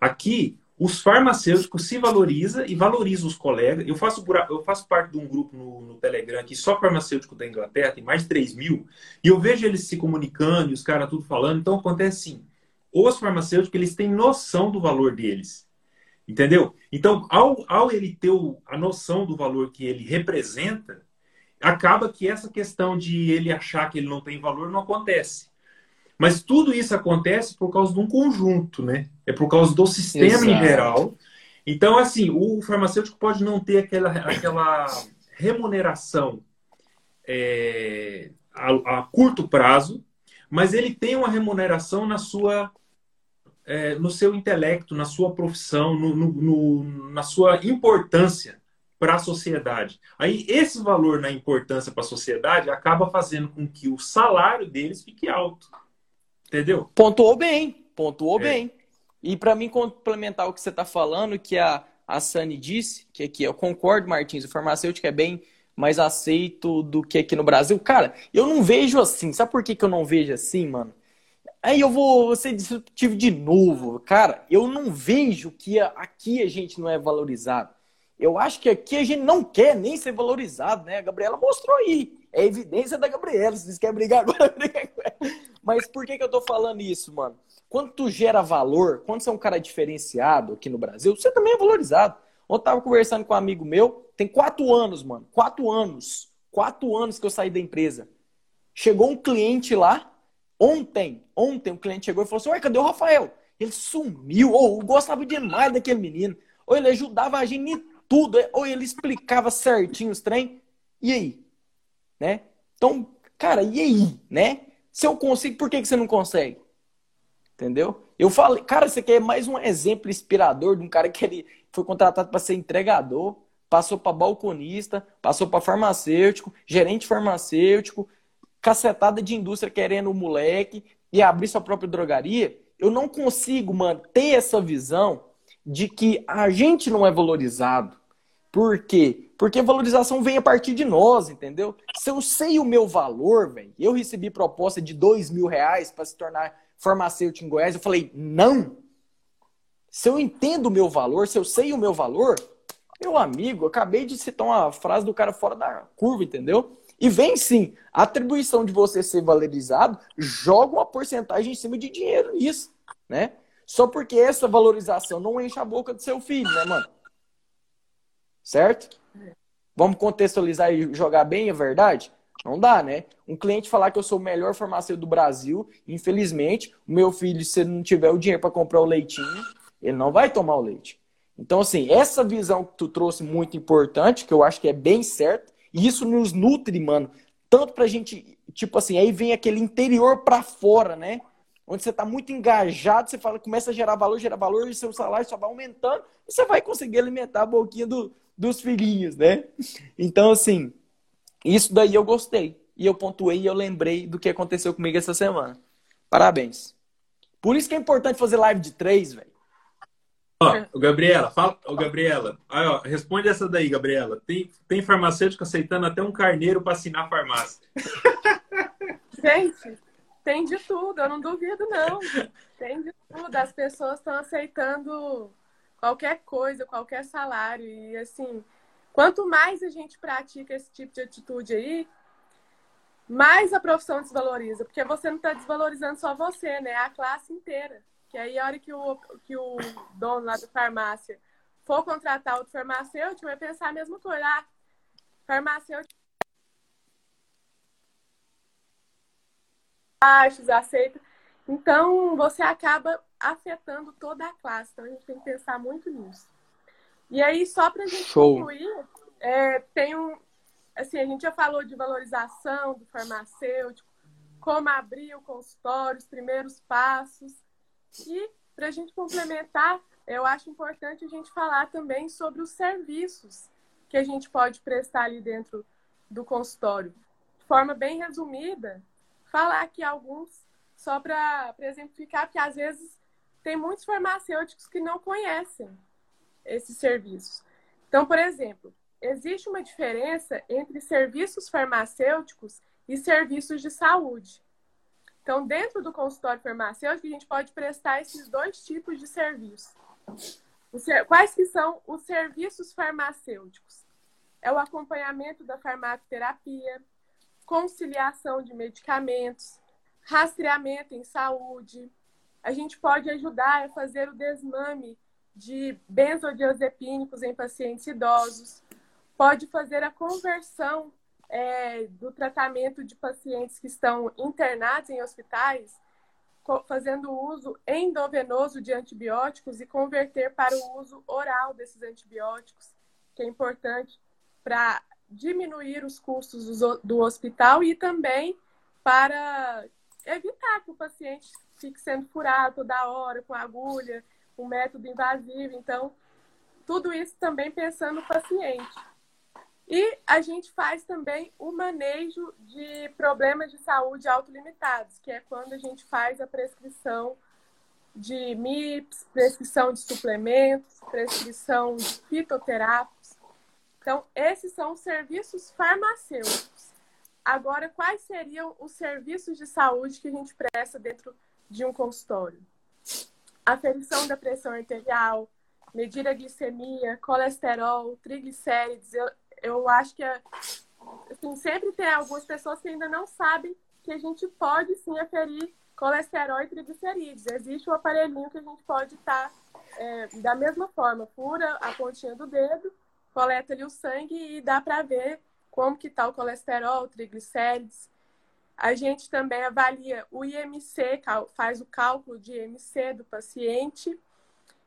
Aqui, os farmacêuticos se valoriza e valoriza os colegas. Eu faço, eu faço parte de um grupo no, no Telegram que só farmacêutico da Inglaterra, tem mais de 3 mil, e eu vejo eles se comunicando e os caras tudo falando. Então acontece assim: os farmacêuticos eles têm noção do valor deles. Entendeu? Então, ao, ao ele ter o, a noção do valor que ele representa, acaba que essa questão de ele achar que ele não tem valor não acontece. Mas tudo isso acontece por causa de um conjunto, né? É por causa do sistema Exato. em geral. Então, assim, o farmacêutico pode não ter aquela, aquela remuneração é, a, a, curto prazo, mas ele tem uma remuneração na sua, é, no seu intelecto, na sua profissão, no, no, no, na sua importância para a sociedade. Aí esse valor na importância para a sociedade acaba fazendo com que o salário deles fique alto. Entendeu? Pontuou bem, pontuou é. bem. E para mim complementar o que você está falando, que a, a Sani disse, que aqui eu concordo, Martins, o farmacêutico é bem mais aceito do que aqui no Brasil. Cara, eu não vejo assim. Sabe por que, que eu não vejo assim, mano? Aí eu vou ser disruptivo de novo. Cara, eu não vejo que aqui a gente não é valorizado. Eu acho que aqui a gente não quer nem ser valorizado, né? A Gabriela mostrou aí. É evidência da Gabriela. Se vocês querem brigar agora, briga com ela. Mas por que, que eu tô falando isso, mano? Quando tu gera valor, quando você é um cara diferenciado aqui no Brasil, você também é valorizado. Ontem eu tava conversando com um amigo meu, tem quatro anos, mano. Quatro anos. Quatro anos que eu saí da empresa. Chegou um cliente lá, ontem, ontem, um cliente chegou e falou assim: Ué, cadê o Rafael? Ele sumiu. Ou oh, gostava demais daquele menino. Ou ele ajudava a gente em tudo. Ou ele explicava certinho os trem. E aí? Né? Então, cara, e aí? Né? Se eu consigo, por que, que você não consegue? Entendeu? Eu falei, cara, isso aqui é mais um exemplo inspirador de um cara que ele foi contratado para ser entregador, passou para balconista, passou para farmacêutico, gerente farmacêutico, cacetada de indústria querendo o moleque e abrir sua própria drogaria. Eu não consigo manter essa visão de que a gente não é valorizado. Por quê? Porque valorização vem a partir de nós, entendeu? Se eu sei o meu valor, velho, eu recebi proposta de dois mil reais para se tornar farmacêutico em Goiás, eu falei, não. Se eu entendo o meu valor, se eu sei o meu valor, meu amigo, acabei de citar uma frase do cara fora da curva, entendeu? E vem sim, a atribuição de você ser valorizado joga uma porcentagem em cima de dinheiro nisso, né? Só porque essa valorização não enche a boca do seu filho, né, mano? Certo? Vamos contextualizar e jogar bem, é verdade? Não dá, né? Um cliente falar que eu sou o melhor farmacêutico do Brasil, infelizmente, o meu filho, se não tiver o dinheiro para comprar o leitinho, ele não vai tomar o leite. Então, assim, essa visão que tu trouxe muito importante, que eu acho que é bem certo, e isso nos nutre, mano, tanto pra gente, tipo assim, aí vem aquele interior para fora, né? Onde você tá muito engajado, você fala, começa a gerar valor, gerar valor, e seu salário só vai aumentando, e você vai conseguir alimentar a boquinha do, dos filhinhos, né? Então, assim, isso daí eu gostei. e eu pontuei e eu lembrei do que aconteceu comigo essa semana. Parabéns. Por isso que é importante fazer live de três, velho. Ó, Gabriela, fala, ó, Gabriela, aí, ó, responde essa daí, Gabriela. Tem, tem farmacêutico aceitando até um carneiro para assinar a farmácia. Gente, tem de tudo, eu não duvido, não. Tem de tudo. As pessoas estão aceitando qualquer coisa, qualquer salário. E assim, quanto mais a gente pratica esse tipo de atitude aí, mais a profissão desvaloriza. Porque você não está desvalorizando só você, né? É a classe inteira. Que aí a hora que o, que o dono lá da farmácia for contratar outro farmacêutico, vai pensar a mesma coisa. Ah, farmacêutico baixos, aceita. Então, você acaba afetando toda a classe. Então, a gente tem que pensar muito nisso. E aí, só para a gente Show. concluir, é, tem um. Assim, a gente já falou de valorização do farmacêutico, como abrir o consultório, os primeiros passos. E, para a gente complementar, eu acho importante a gente falar também sobre os serviços que a gente pode prestar ali dentro do consultório. De forma bem resumida, falar aqui alguns só para exemplificar, porque às vezes tem muitos farmacêuticos que não conhecem esses serviços. Então, por exemplo, existe uma diferença entre serviços farmacêuticos e serviços de saúde. Então, dentro do consultório farmacêutico, a gente pode prestar esses dois tipos de serviço. Quais que são os serviços farmacêuticos? É o acompanhamento da farmacoterapia, conciliação de medicamentos, rastreamento em saúde. A gente pode ajudar a fazer o desmame de benzodiazepínicos em pacientes idosos. Pode fazer a conversão é, do tratamento de pacientes que estão internados em hospitais, fazendo uso endovenoso de antibióticos e converter para o uso oral desses antibióticos, que é importante para diminuir os custos do hospital e também para evitar que o paciente fique sendo furado toda hora com agulha, com método invasivo. Então, tudo isso também pensando no paciente. E a gente faz também o manejo de problemas de saúde autolimitados, que é quando a gente faz a prescrição de MIPS, prescrição de suplementos, prescrição de fitoterápicos então, esses são os serviços farmacêuticos. Agora, quais seriam os serviços de saúde que a gente presta dentro de um consultório? Aferição da pressão arterial, medir a glicemia, colesterol, triglicérides. Eu, eu acho que assim, sempre tem algumas pessoas que ainda não sabem que a gente pode sim aferir colesterol e triglicerídeos. Existe um aparelhinho que a gente pode estar tá, é, da mesma forma, fura a pontinha do dedo coleta ali o sangue e dá para ver como que está o colesterol, triglicérides. A gente também avalia o IMC, faz o cálculo de IMC do paciente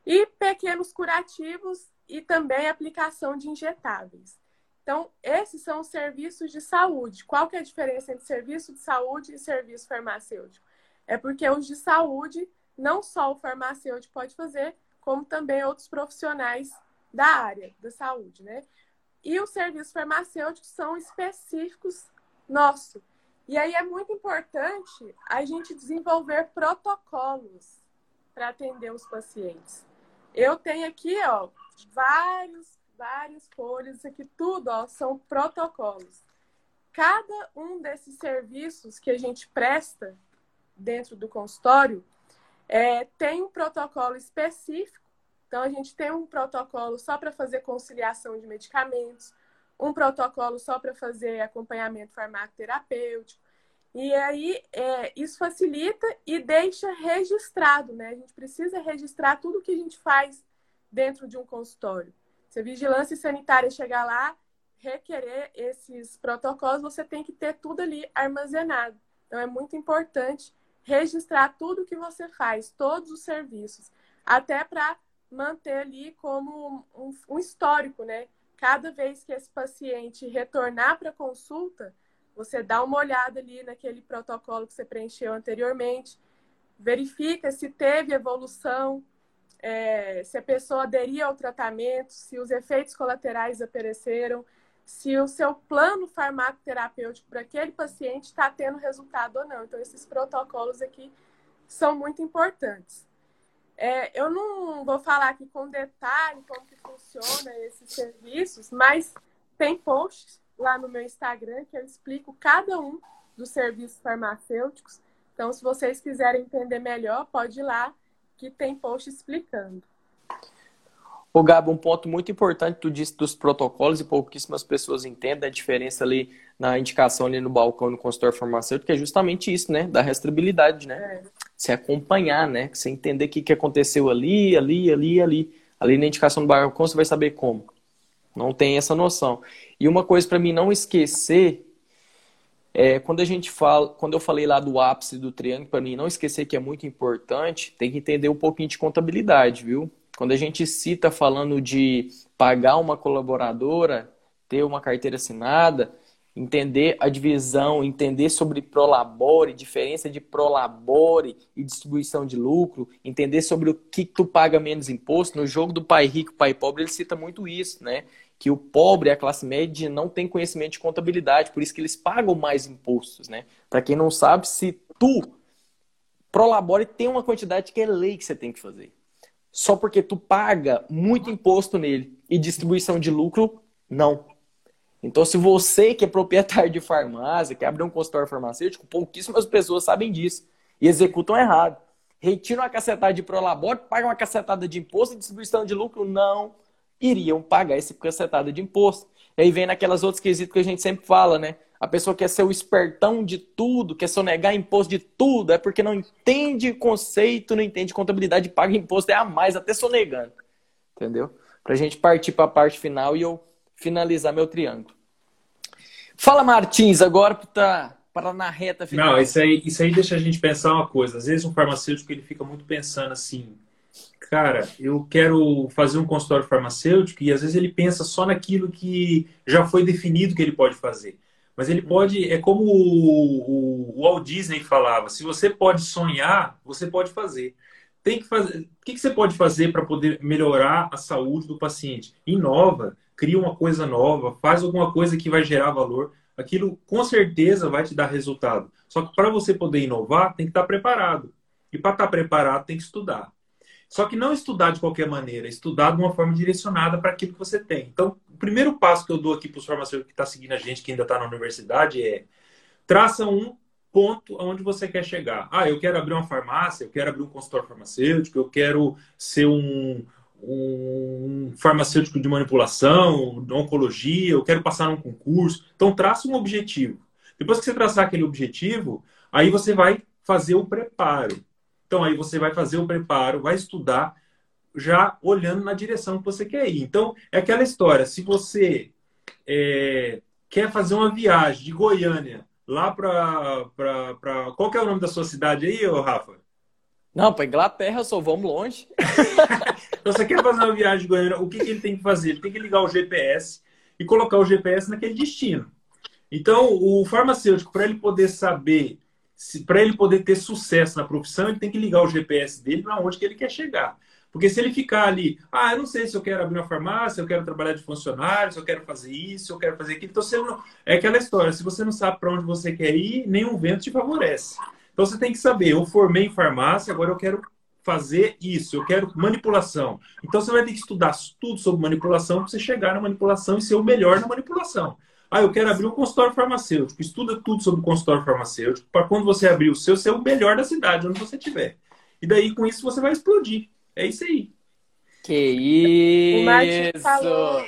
e pequenos curativos e também aplicação de injetáveis. Então, esses são os serviços de saúde. Qual que é a diferença entre serviço de saúde e serviço farmacêutico? É porque os de saúde, não só o farmacêutico pode fazer, como também outros profissionais da área da saúde, né? E os serviços farmacêuticos são específicos nossos. E aí é muito importante a gente desenvolver protocolos para atender os pacientes. Eu tenho aqui, ó, vários, vários folhas aqui, tudo, ó, são protocolos. Cada um desses serviços que a gente presta dentro do consultório é, tem um protocolo específico então, a gente tem um protocolo só para fazer conciliação de medicamentos, um protocolo só para fazer acompanhamento farmacoterapêutico. E aí, é, isso facilita e deixa registrado, né? A gente precisa registrar tudo que a gente faz dentro de um consultório. Se a vigilância sanitária chegar lá, requerer esses protocolos, você tem que ter tudo ali armazenado. Então, é muito importante registrar tudo que você faz, todos os serviços, até para manter ali como um, um histórico, né? Cada vez que esse paciente retornar para a consulta, você dá uma olhada ali naquele protocolo que você preencheu anteriormente, verifica se teve evolução, é, se a pessoa aderiu ao tratamento, se os efeitos colaterais apareceram, se o seu plano farmacoterapêutico para aquele paciente está tendo resultado ou não. Então, esses protocolos aqui são muito importantes. É, eu não vou falar aqui com detalhe como que funciona esses serviços, mas tem posts lá no meu Instagram que eu explico cada um dos serviços farmacêuticos. Então, se vocês quiserem entender melhor, pode ir lá que tem post explicando. O Gabo, um ponto muito importante, tu disse dos protocolos e pouquíssimas pessoas entendem a diferença ali na indicação ali no balcão no consultório farmacêutico, que é justamente isso, né? Da restabilidade, né? É. Se acompanhar, né? Você entender o que, que aconteceu ali, ali, ali, ali. Ali na indicação do balcão você vai saber como. Não tem essa noção. E uma coisa para mim não esquecer é, quando a gente fala, quando eu falei lá do ápice do triângulo, para mim não esquecer que é muito importante, tem que entender um pouquinho de contabilidade, viu? Quando a gente cita falando de pagar uma colaboradora, ter uma carteira assinada, entender a divisão, entender sobre prolabore, diferença de prolabore e distribuição de lucro, entender sobre o que tu paga menos imposto. No jogo do pai rico, pai pobre, ele cita muito isso, né? Que o pobre, a classe média, não tem conhecimento de contabilidade, por isso que eles pagam mais impostos, né? Para quem não sabe, se tu prolabore, tem uma quantidade que é lei que você tem que fazer. Só porque tu paga muito imposto nele e distribuição de lucro, não. Então, se você que é proprietário de farmácia, quer abrir um consultório farmacêutico, pouquíssimas pessoas sabem disso e executam errado. Retiram uma cacetada de prolabore, pagam uma cacetada de imposto e distribuição de lucro, não iriam pagar esse cacetada de imposto. E aí vem naquelas outras quesitos que a gente sempre fala, né? A pessoa quer ser o espertão de tudo, quer sonegar imposto de tudo, é porque não entende conceito, não entende contabilidade, paga imposto é a mais, até sonegando. Entendeu? Pra gente partir para a parte final e eu finalizar meu triângulo. Fala, Martins, agora que tá para na reta final. Não, isso aí, isso aí deixa a gente pensar uma coisa. Às vezes um farmacêutico ele fica muito pensando assim, cara, eu quero fazer um consultório farmacêutico e às vezes ele pensa só naquilo que já foi definido que ele pode fazer. Mas ele pode, é como o, o, Walt Disney falava, se você pode sonhar, você pode fazer tem que fazer. O que, você pode fazer para poder melhorar a saúde do paciente? Inova, cria uma coisa nova, faz alguma coisa que vai gerar valor. Aquilo com certeza vai te dar resultado. Só que para você poder inovar, tem que estar tá preparado. E para estar tá preparado, tem que estudar. Só que não estudar de qualquer maneira, estudar de uma forma direcionada para aquilo que você tem. Então, o primeiro passo que eu dou aqui para os farmacêuticos que estão tá seguindo a gente, que ainda está na universidade, é traça um ponto aonde você quer chegar. Ah, eu quero abrir uma farmácia, eu quero abrir um consultório farmacêutico, eu quero ser um, um farmacêutico de manipulação, de oncologia, eu quero passar num concurso. Então, traça um objetivo. Depois que você traçar aquele objetivo, aí você vai fazer o preparo. Então, aí você vai fazer o preparo, vai estudar, já olhando na direção que você quer ir. Então, é aquela história: se você é, quer fazer uma viagem de Goiânia lá para. Qual que é o nome da sua cidade aí, Rafa? Não, para Inglaterra, só vamos longe. então, você quer fazer uma viagem de Goiânia, o que, que ele tem que fazer? Ele tem que ligar o GPS e colocar o GPS naquele destino. Então, o farmacêutico, para ele poder saber, para ele poder ter sucesso na profissão, ele tem que ligar o GPS dele para onde que ele quer chegar. Porque se ele ficar ali, ah, eu não sei se eu quero abrir uma farmácia, eu quero trabalhar de funcionário, se eu quero fazer isso, eu quero fazer aquilo. Então, você não... é aquela história, se você não sabe para onde você quer ir, nenhum vento te favorece. Então, você tem que saber, eu formei em farmácia, agora eu quero fazer isso, eu quero manipulação. Então, você vai ter que estudar tudo sobre manipulação para você chegar na manipulação e ser o melhor na manipulação. Ah, eu quero abrir um consultório farmacêutico. Estuda tudo sobre o consultório farmacêutico para quando você abrir o seu, ser o melhor da cidade, onde você estiver. E daí, com isso, você vai explodir. É isso aí. Que isso! O Martins falou,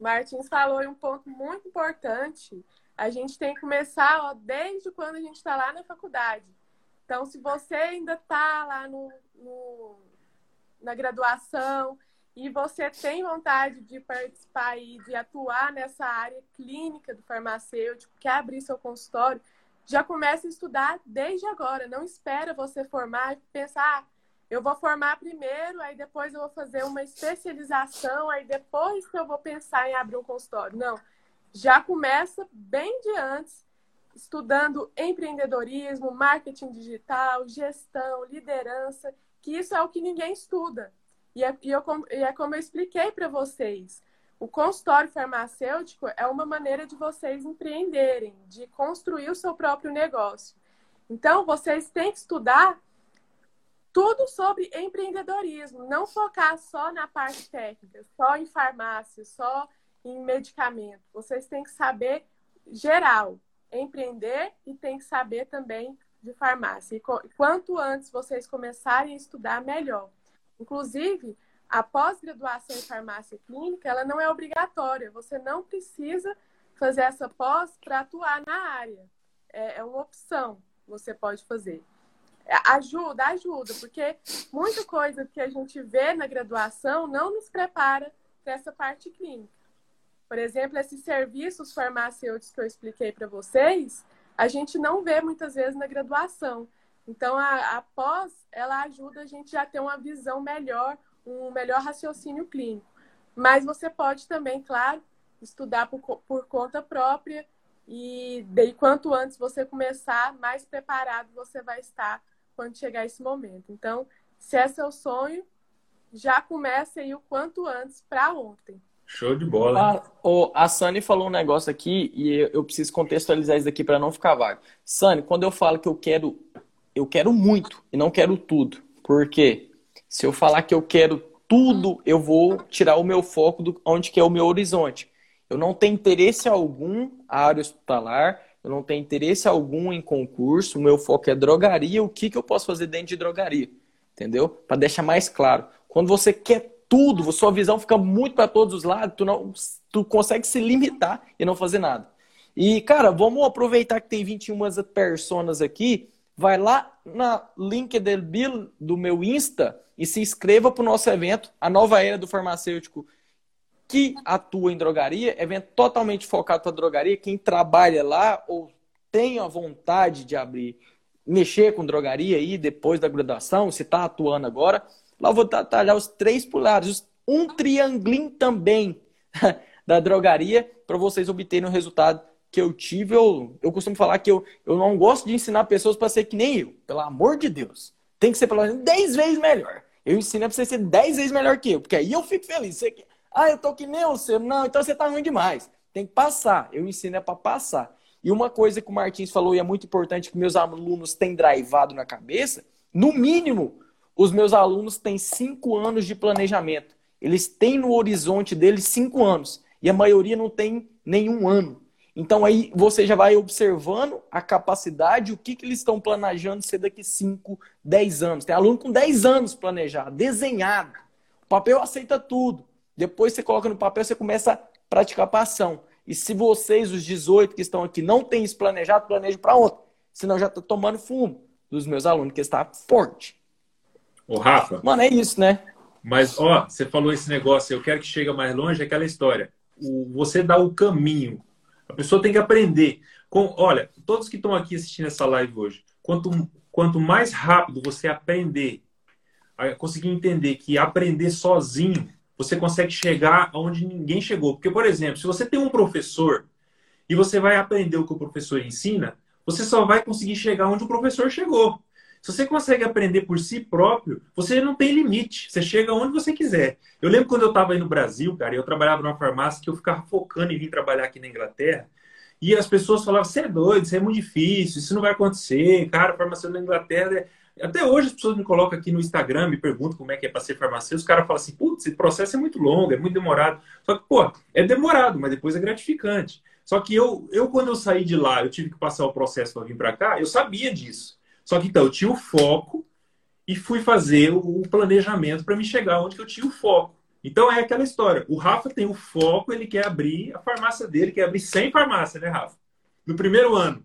Martins falou em um ponto muito importante. A gente tem que começar ó, desde quando a gente está lá na faculdade. Então, se você ainda está lá no, no, na graduação e você tem vontade de participar e de atuar nessa área clínica do farmacêutico, quer abrir seu consultório, já comece a estudar desde agora. Não espera você formar e pensar, ah, eu vou formar primeiro, aí depois eu vou fazer uma especialização, aí depois que eu vou pensar em abrir um consultório. Não, já começa bem de antes, estudando empreendedorismo, marketing digital, gestão, liderança, que isso é o que ninguém estuda. E é, e eu, e é como eu expliquei para vocês. o consultório farmacêutico é uma maneira de vocês empreenderem, de construir o seu próprio negócio. Então, vocês têm que estudar tudo sobre empreendedorismo, não focar só na parte técnica, só em farmácia, só em medicamento. Vocês têm que saber geral, empreender e tem que saber também de farmácia. E quanto antes vocês começarem a estudar, melhor. Inclusive, a pós-graduação em farmácia clínica, ela não é obrigatória. Você não precisa fazer essa pós para atuar na área. É, é uma opção você pode fazer. É, ajuda, ajuda, porque muita coisa que a gente vê na graduação não nos prepara para essa parte clínica. Por exemplo, esses serviços farmacêuticos que eu expliquei para vocês, a gente não vê muitas vezes na graduação. Então, a, a pós, ela ajuda a gente a ter uma visão melhor, um melhor raciocínio clínico. Mas você pode também, claro, estudar por, por conta própria e daí quanto antes você começar, mais preparado você vai estar quando chegar esse momento. Então, se é o sonho, já comece aí o quanto antes para ontem. Show de bola. A, o, a Sani falou um negócio aqui e eu preciso contextualizar isso daqui para não ficar vago. Sani, quando eu falo que eu quero, eu quero muito e não quero tudo. Por quê? Se eu falar que eu quero tudo, eu vou tirar o meu foco do onde que é o meu horizonte. Eu não tenho interesse algum a área hospitalar, eu não tenho interesse algum em concurso, o meu foco é drogaria, o que, que eu posso fazer dentro de drogaria? Entendeu? Para deixar mais claro. Quando você quer tudo, sua visão fica muito para todos os lados, tu, não, tu consegue se limitar e não fazer nada. E, cara, vamos aproveitar que tem 21 personas aqui, vai lá na link do meu Insta e se inscreva para o nosso evento, a nova era do farmacêutico que atua em drogaria, evento totalmente focado para drogaria, quem trabalha lá ou tem a vontade de abrir, mexer com drogaria aí depois da graduação, se está atuando agora, eu vou detalhar os três pilares, um triangulinho também da drogaria para vocês obterem o resultado que eu tive. Eu, eu costumo falar que eu, eu não gosto de ensinar pessoas para ser que nem eu, pelo amor de Deus. Tem que ser pelo menos 10 vezes melhor. Eu ensino para você ser 10 vezes melhor que eu, porque aí eu fico feliz. Você, ah, eu tô que nem você. Não, então você tá ruim demais. Tem que passar. Eu ensino é para passar. E uma coisa que o Martins falou e é muito importante que meus alunos têm drivado na cabeça, no mínimo, os meus alunos têm cinco anos de planejamento. Eles têm no horizonte deles cinco anos. E a maioria não tem nenhum ano. Então aí você já vai observando a capacidade, o que, que eles estão planejando ser daqui 5, 10 anos. Tem aluno com 10 anos planejado, desenhado. O papel aceita tudo. Depois você coloca no papel, você começa a praticar para ação. E se vocês, os 18 que estão aqui, não têm isso planejado, planeje para ontem. Senão já está tomando fumo dos meus alunos, que está forte. Ô, Rafa. Mano, é isso, né? Mas, ó, você falou esse negócio, eu quero que chegue mais longe, é aquela história. O, você dá o caminho. A pessoa tem que aprender. Com, olha, todos que estão aqui assistindo essa live hoje, quanto, quanto mais rápido você aprender, conseguir entender que aprender sozinho você consegue chegar aonde ninguém chegou. Porque, por exemplo, se você tem um professor e você vai aprender o que o professor ensina, você só vai conseguir chegar onde o professor chegou. Se você consegue aprender por si próprio, você não tem limite. Você chega onde você quiser. Eu lembro quando eu estava aí no Brasil, cara, eu trabalhava numa farmácia que eu ficava focando em vir trabalhar aqui na Inglaterra. E as pessoas falavam: você é doido, isso é muito difícil, isso não vai acontecer. Cara, farmácia na Inglaterra é até hoje as pessoas me colocam aqui no Instagram, me perguntam como é que é para ser farmacêutico. Os caras falam assim, putz, esse processo é muito longo, é muito demorado. Só que, pô, é demorado, mas depois é gratificante. Só que eu, eu quando eu saí de lá, eu tive que passar o processo para vir para cá, eu sabia disso. Só que então, eu tinha o foco e fui fazer o planejamento para me chegar onde eu tinha o foco. Então é aquela história. O Rafa tem o foco, ele quer abrir a farmácia dele, quer abrir 100 farmácias, né, Rafa? No primeiro ano.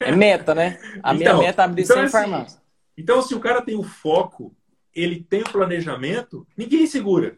É meta, né? A então, minha meta é abrir então, 100 assim, farmácias. Então, se o cara tem o foco, ele tem o planejamento, ninguém segura.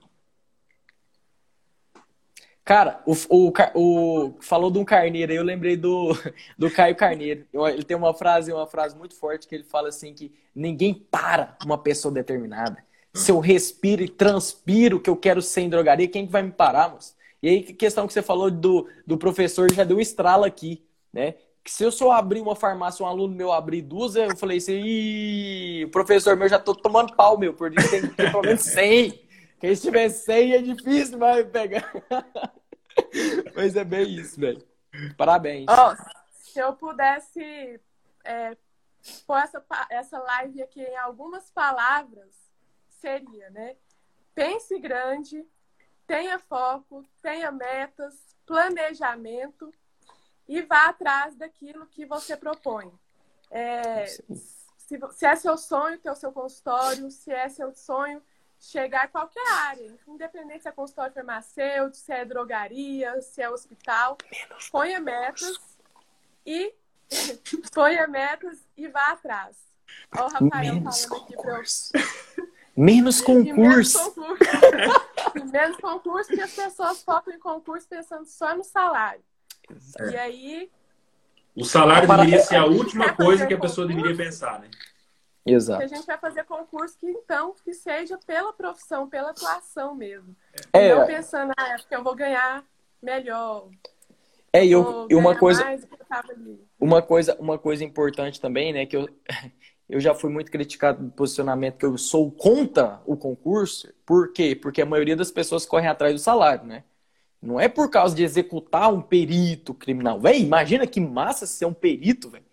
Cara, o, o, o, falou de um carneiro eu lembrei do, do Caio Carneiro. Ele tem uma frase, uma frase muito forte que ele fala assim que ninguém para uma pessoa determinada. Se eu respiro e transpiro que eu quero ser em drogaria, quem que vai me parar, moço? E aí, questão que você falou do, do professor já deu um estralo aqui, né? que se eu só abrir uma farmácia, um aluno meu abrir duas, eu falei assim, Ih, professor meu, já tô tomando pau, meu, por isso tem que ter pelo menos 100. Quem estiver sem é difícil, vai pegar. Mas é bem isso, velho. Parabéns. Oh, se eu pudesse é, pôr essa, essa live aqui em algumas palavras, seria, né? Pense grande, tenha foco, tenha metas, planejamento e vá atrás daquilo que você propõe. É, se, se, é seu sonho ter o seu consultório, se é seu sonho chegar a qualquer área, independente se é consultório farmacêutico, se é drogaria, se é hospital, ponha metas e ponha metas e vá atrás. Olha o Rafael menos falando aqui concurso. Eu... Menos concurso. Menos concurso. menos concurso, porque as pessoas focam em concurso pensando só no salário. É. E aí. O salário deveria ser a última coisa que a pessoa deveria pensar, né? Exato. Que a gente vai fazer concurso que então que seja pela profissão, pela atuação mesmo. É. Não pensando, ah, acho que eu vou ganhar melhor. É, e eu, uma coisa. Uma coisa, uma coisa importante também, né? Que eu, eu já fui muito criticado no posicionamento que eu sou contra o concurso. Por quê? Porque a maioria das pessoas correm atrás do salário, né? Não é por causa de executar um perito criminal. Véi, imagina que massa ser um perito, velho.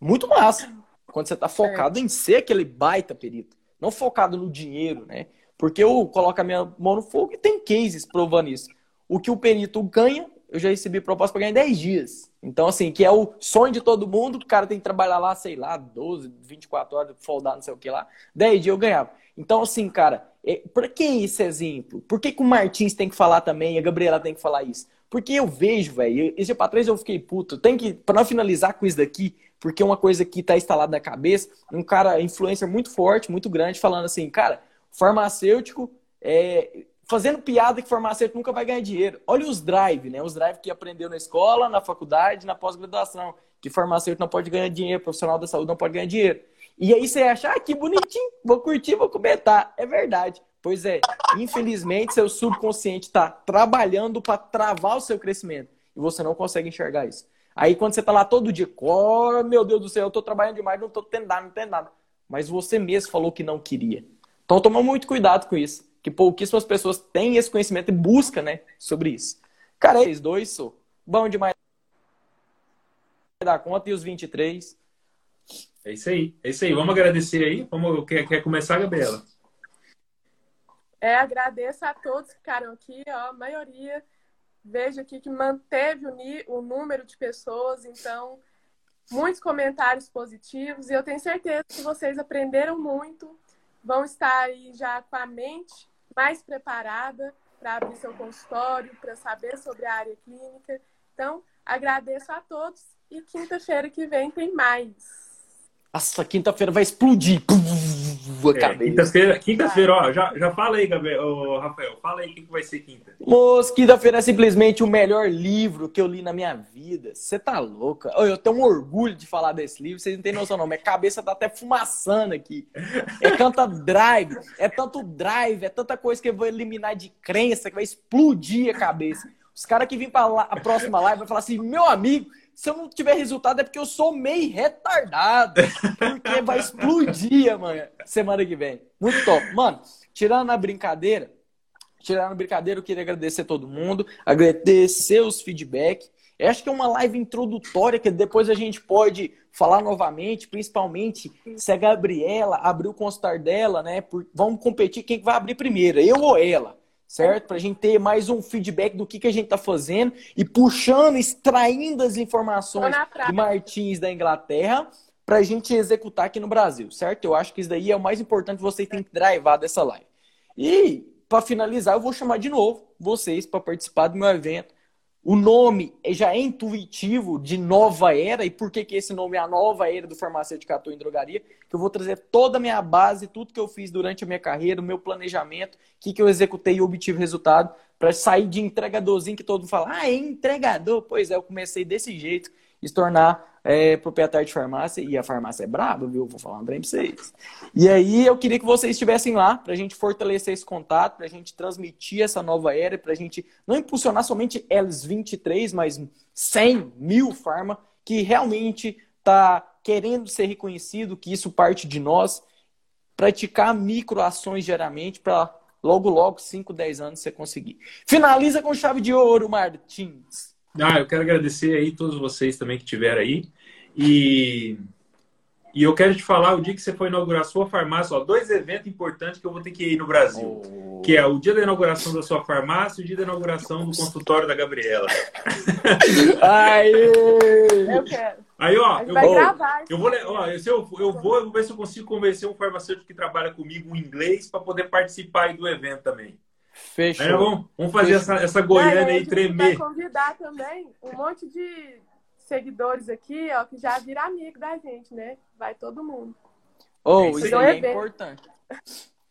Muito massa. Quando você está focado é. em ser aquele baita perito. Não focado no dinheiro, né? Porque eu coloco a minha mão no fogo e tem cases provando isso. O que o perito ganha, eu já recebi proposta para ganhar em 10 dias. Então, assim, que é o sonho de todo mundo, o cara tem que trabalhar lá, sei lá, 12, 24 horas, foldar, não sei o que lá. 10 dias eu ganhava. Então, assim, cara, é, por que esse exemplo? Por que, que o Martins tem que falar também a Gabriela tem que falar isso? Porque eu vejo, velho, esse dia pra trás eu fiquei puto. Tem que, pra não finalizar com isso daqui, porque uma coisa que tá instalada na cabeça, um cara, influencer muito forte, muito grande, falando assim, cara, farmacêutico, é, fazendo piada que farmacêutico nunca vai ganhar dinheiro. Olha os drive, né? Os drive que aprendeu na escola, na faculdade, na pós-graduação, que farmacêutico não pode ganhar dinheiro, profissional da saúde não pode ganhar dinheiro. E aí você acha, ah, que bonitinho, vou curtir, vou comentar. É verdade. Pois é, infelizmente seu subconsciente está trabalhando para travar o seu crescimento e você não consegue enxergar isso. Aí quando você está lá todo dia, oh, meu Deus do céu, eu estou trabalhando demais, não estou tendo nada, não tendo nada. Mas você mesmo falou que não queria. Então toma muito cuidado com isso, que pouquíssimas pessoas têm esse conhecimento e buscam, né, sobre isso. Cara, eles dois sou bom demais dar conta e os 23. É isso aí, é isso aí. Vamos agradecer aí. Vamos, quer, quer começar, Gabriela? É, agradeço a todos que ficaram aqui, ó, a maioria. Vejo aqui que manteve o, o número de pessoas, então, muitos comentários positivos. E eu tenho certeza que vocês aprenderam muito, vão estar aí já com a mente mais preparada para abrir seu consultório, para saber sobre a área clínica. Então, agradeço a todos e quinta-feira que vem tem mais. Nossa, quinta-feira vai explodir. É, quinta-feira, quinta-feira, ó, já, já fala aí, Gabriel, oh, Rafael, fala aí o que, que vai ser quinta. Moço, quinta-feira é simplesmente o melhor livro que eu li na minha vida. Você tá louca? Eu tenho um orgulho de falar desse livro, vocês não têm noção não. Minha cabeça tá até fumaçando aqui. É tanta drive, é tanto drive, é tanta coisa que eu vou eliminar de crença que vai explodir a cabeça. Os caras que vêm para a próxima live vão falar assim, meu amigo, se eu não tiver resultado é porque eu sou meio retardado. Porque vai explodir amanhã, semana que vem. Muito top. Mano, tirando a brincadeira, tirando a brincadeira, eu queria agradecer todo mundo, agradecer os feedback. Eu acho que é uma live introdutória que depois a gente pode falar novamente, principalmente se a Gabriela abrir o constar dela, né? Por, vamos competir quem vai abrir primeiro, eu ou ela certo? Para a gente ter mais um feedback do que, que a gente está fazendo e puxando, extraindo as informações de Martins da Inglaterra para a gente executar aqui no Brasil, certo? Eu acho que isso daí é o mais importante, vocês têm que drivar dessa live. E, para finalizar, eu vou chamar de novo vocês para participar do meu evento o nome já é intuitivo de nova era, e por que, que esse nome é a nova era do farmacêutico ator em drogaria? Que eu vou trazer toda a minha base, tudo que eu fiz durante a minha carreira, o meu planejamento, o que, que eu executei e obtive resultado, para sair de entregadorzinho que todo mundo fala, ah, é entregador. Pois é, eu comecei desse jeito e se tornar é, proprietário de farmácia, e a farmácia é braba, viu? Vou falar um trem pra vocês. E aí eu queria que vocês estivessem lá para a gente fortalecer esse contato, para a gente transmitir essa nova era, para a gente não impulsionar somente eles 23, mas 100 mil farma que realmente está querendo ser reconhecido, que isso parte de nós, praticar microações diariamente para logo, logo, 5, 10 anos você conseguir. Finaliza com chave de ouro, Martins. Ah, eu quero agradecer aí todos vocês também que tiveram aí. E e eu quero te falar, o dia que você for inaugurar a sua farmácia, ó, dois eventos importantes que eu vou ter que ir no Brasil. Oh. Que é o dia da inauguração da sua farmácia e o dia da inauguração do consultório da Gabriela. Aê! Eu quero. Aí, ó, eu vou, gravar, eu vou, ó, eu, eu, eu vou, eu vou ver se eu consigo convencer um farmacêutico que trabalha comigo em inglês para poder participar aí do evento também. Fechou. Aí, vamos, vamos fazer Fechou. essa, essa Goiânia aí, aí tremer. Vai convidar também um monte de seguidores aqui, ó, que já vira amigo da gente, né? Vai todo mundo. Oh, isso, isso aí é importante.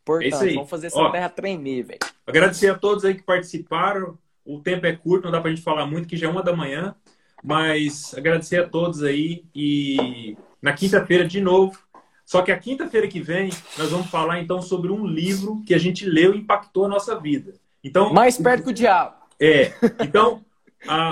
Importante. É Vamos fazer essa ó, terra tremer, velho. Agradecer a todos aí que participaram. O tempo é curto, não dá pra gente falar muito, que já é uma da manhã. Mas agradecer a todos aí e na quinta-feira de novo. Só que a quinta-feira que vem nós vamos falar então sobre um livro que a gente leu e impactou a nossa vida. Então mais perto que o diabo. É. Então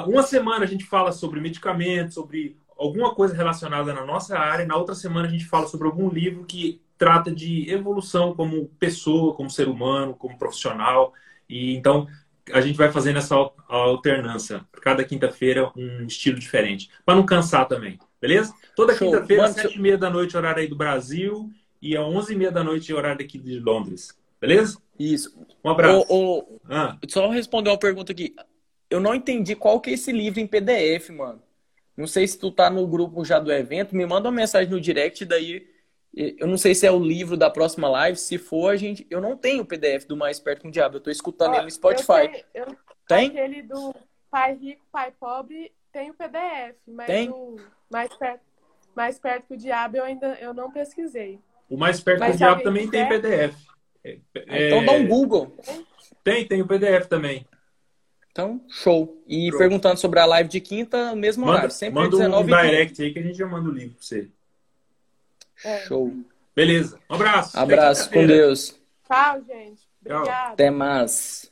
uma semana a gente fala sobre medicamentos, sobre alguma coisa relacionada na nossa área, na outra semana a gente fala sobre algum livro que trata de evolução como pessoa, como ser humano, como profissional. E então a gente vai fazendo essa alternância. Cada quinta-feira um estilo diferente, para não cansar também, beleza? Toda quinta-feira às sete e meia da noite horário aí do Brasil e às onze e meia da noite horário aqui de Londres, beleza? Isso. Um abraço. ah. Só responder uma pergunta aqui eu não entendi qual que é esse livro em PDF, mano. Não sei se tu tá no grupo já do evento, me manda uma mensagem no direct, daí eu não sei se é o livro da próxima live. Se for, a gente. Eu não tenho o PDF do Mais Perto com o Diabo. Eu tô escutando ele no Spotify. Eu eu... Tem? Aquele do Pai Rico, Pai Pobre tem o PDF, mas tem? o Mais Perto, Mais Perto com o Diabo eu ainda eu não pesquisei. O Mais Perto mas com o Diabo também tem PDF. É... Então dá um Google. Tem, tem o PDF também. Então, show. E Pronto. perguntando sobre a live de quinta, mesmo manda, horário. Sempre manda 19 um direct aí que a gente já manda o link pra você. É. Show. Beleza. Um abraço. Abraço. Com Deus. Tchau, gente. Obrigada. Até mais.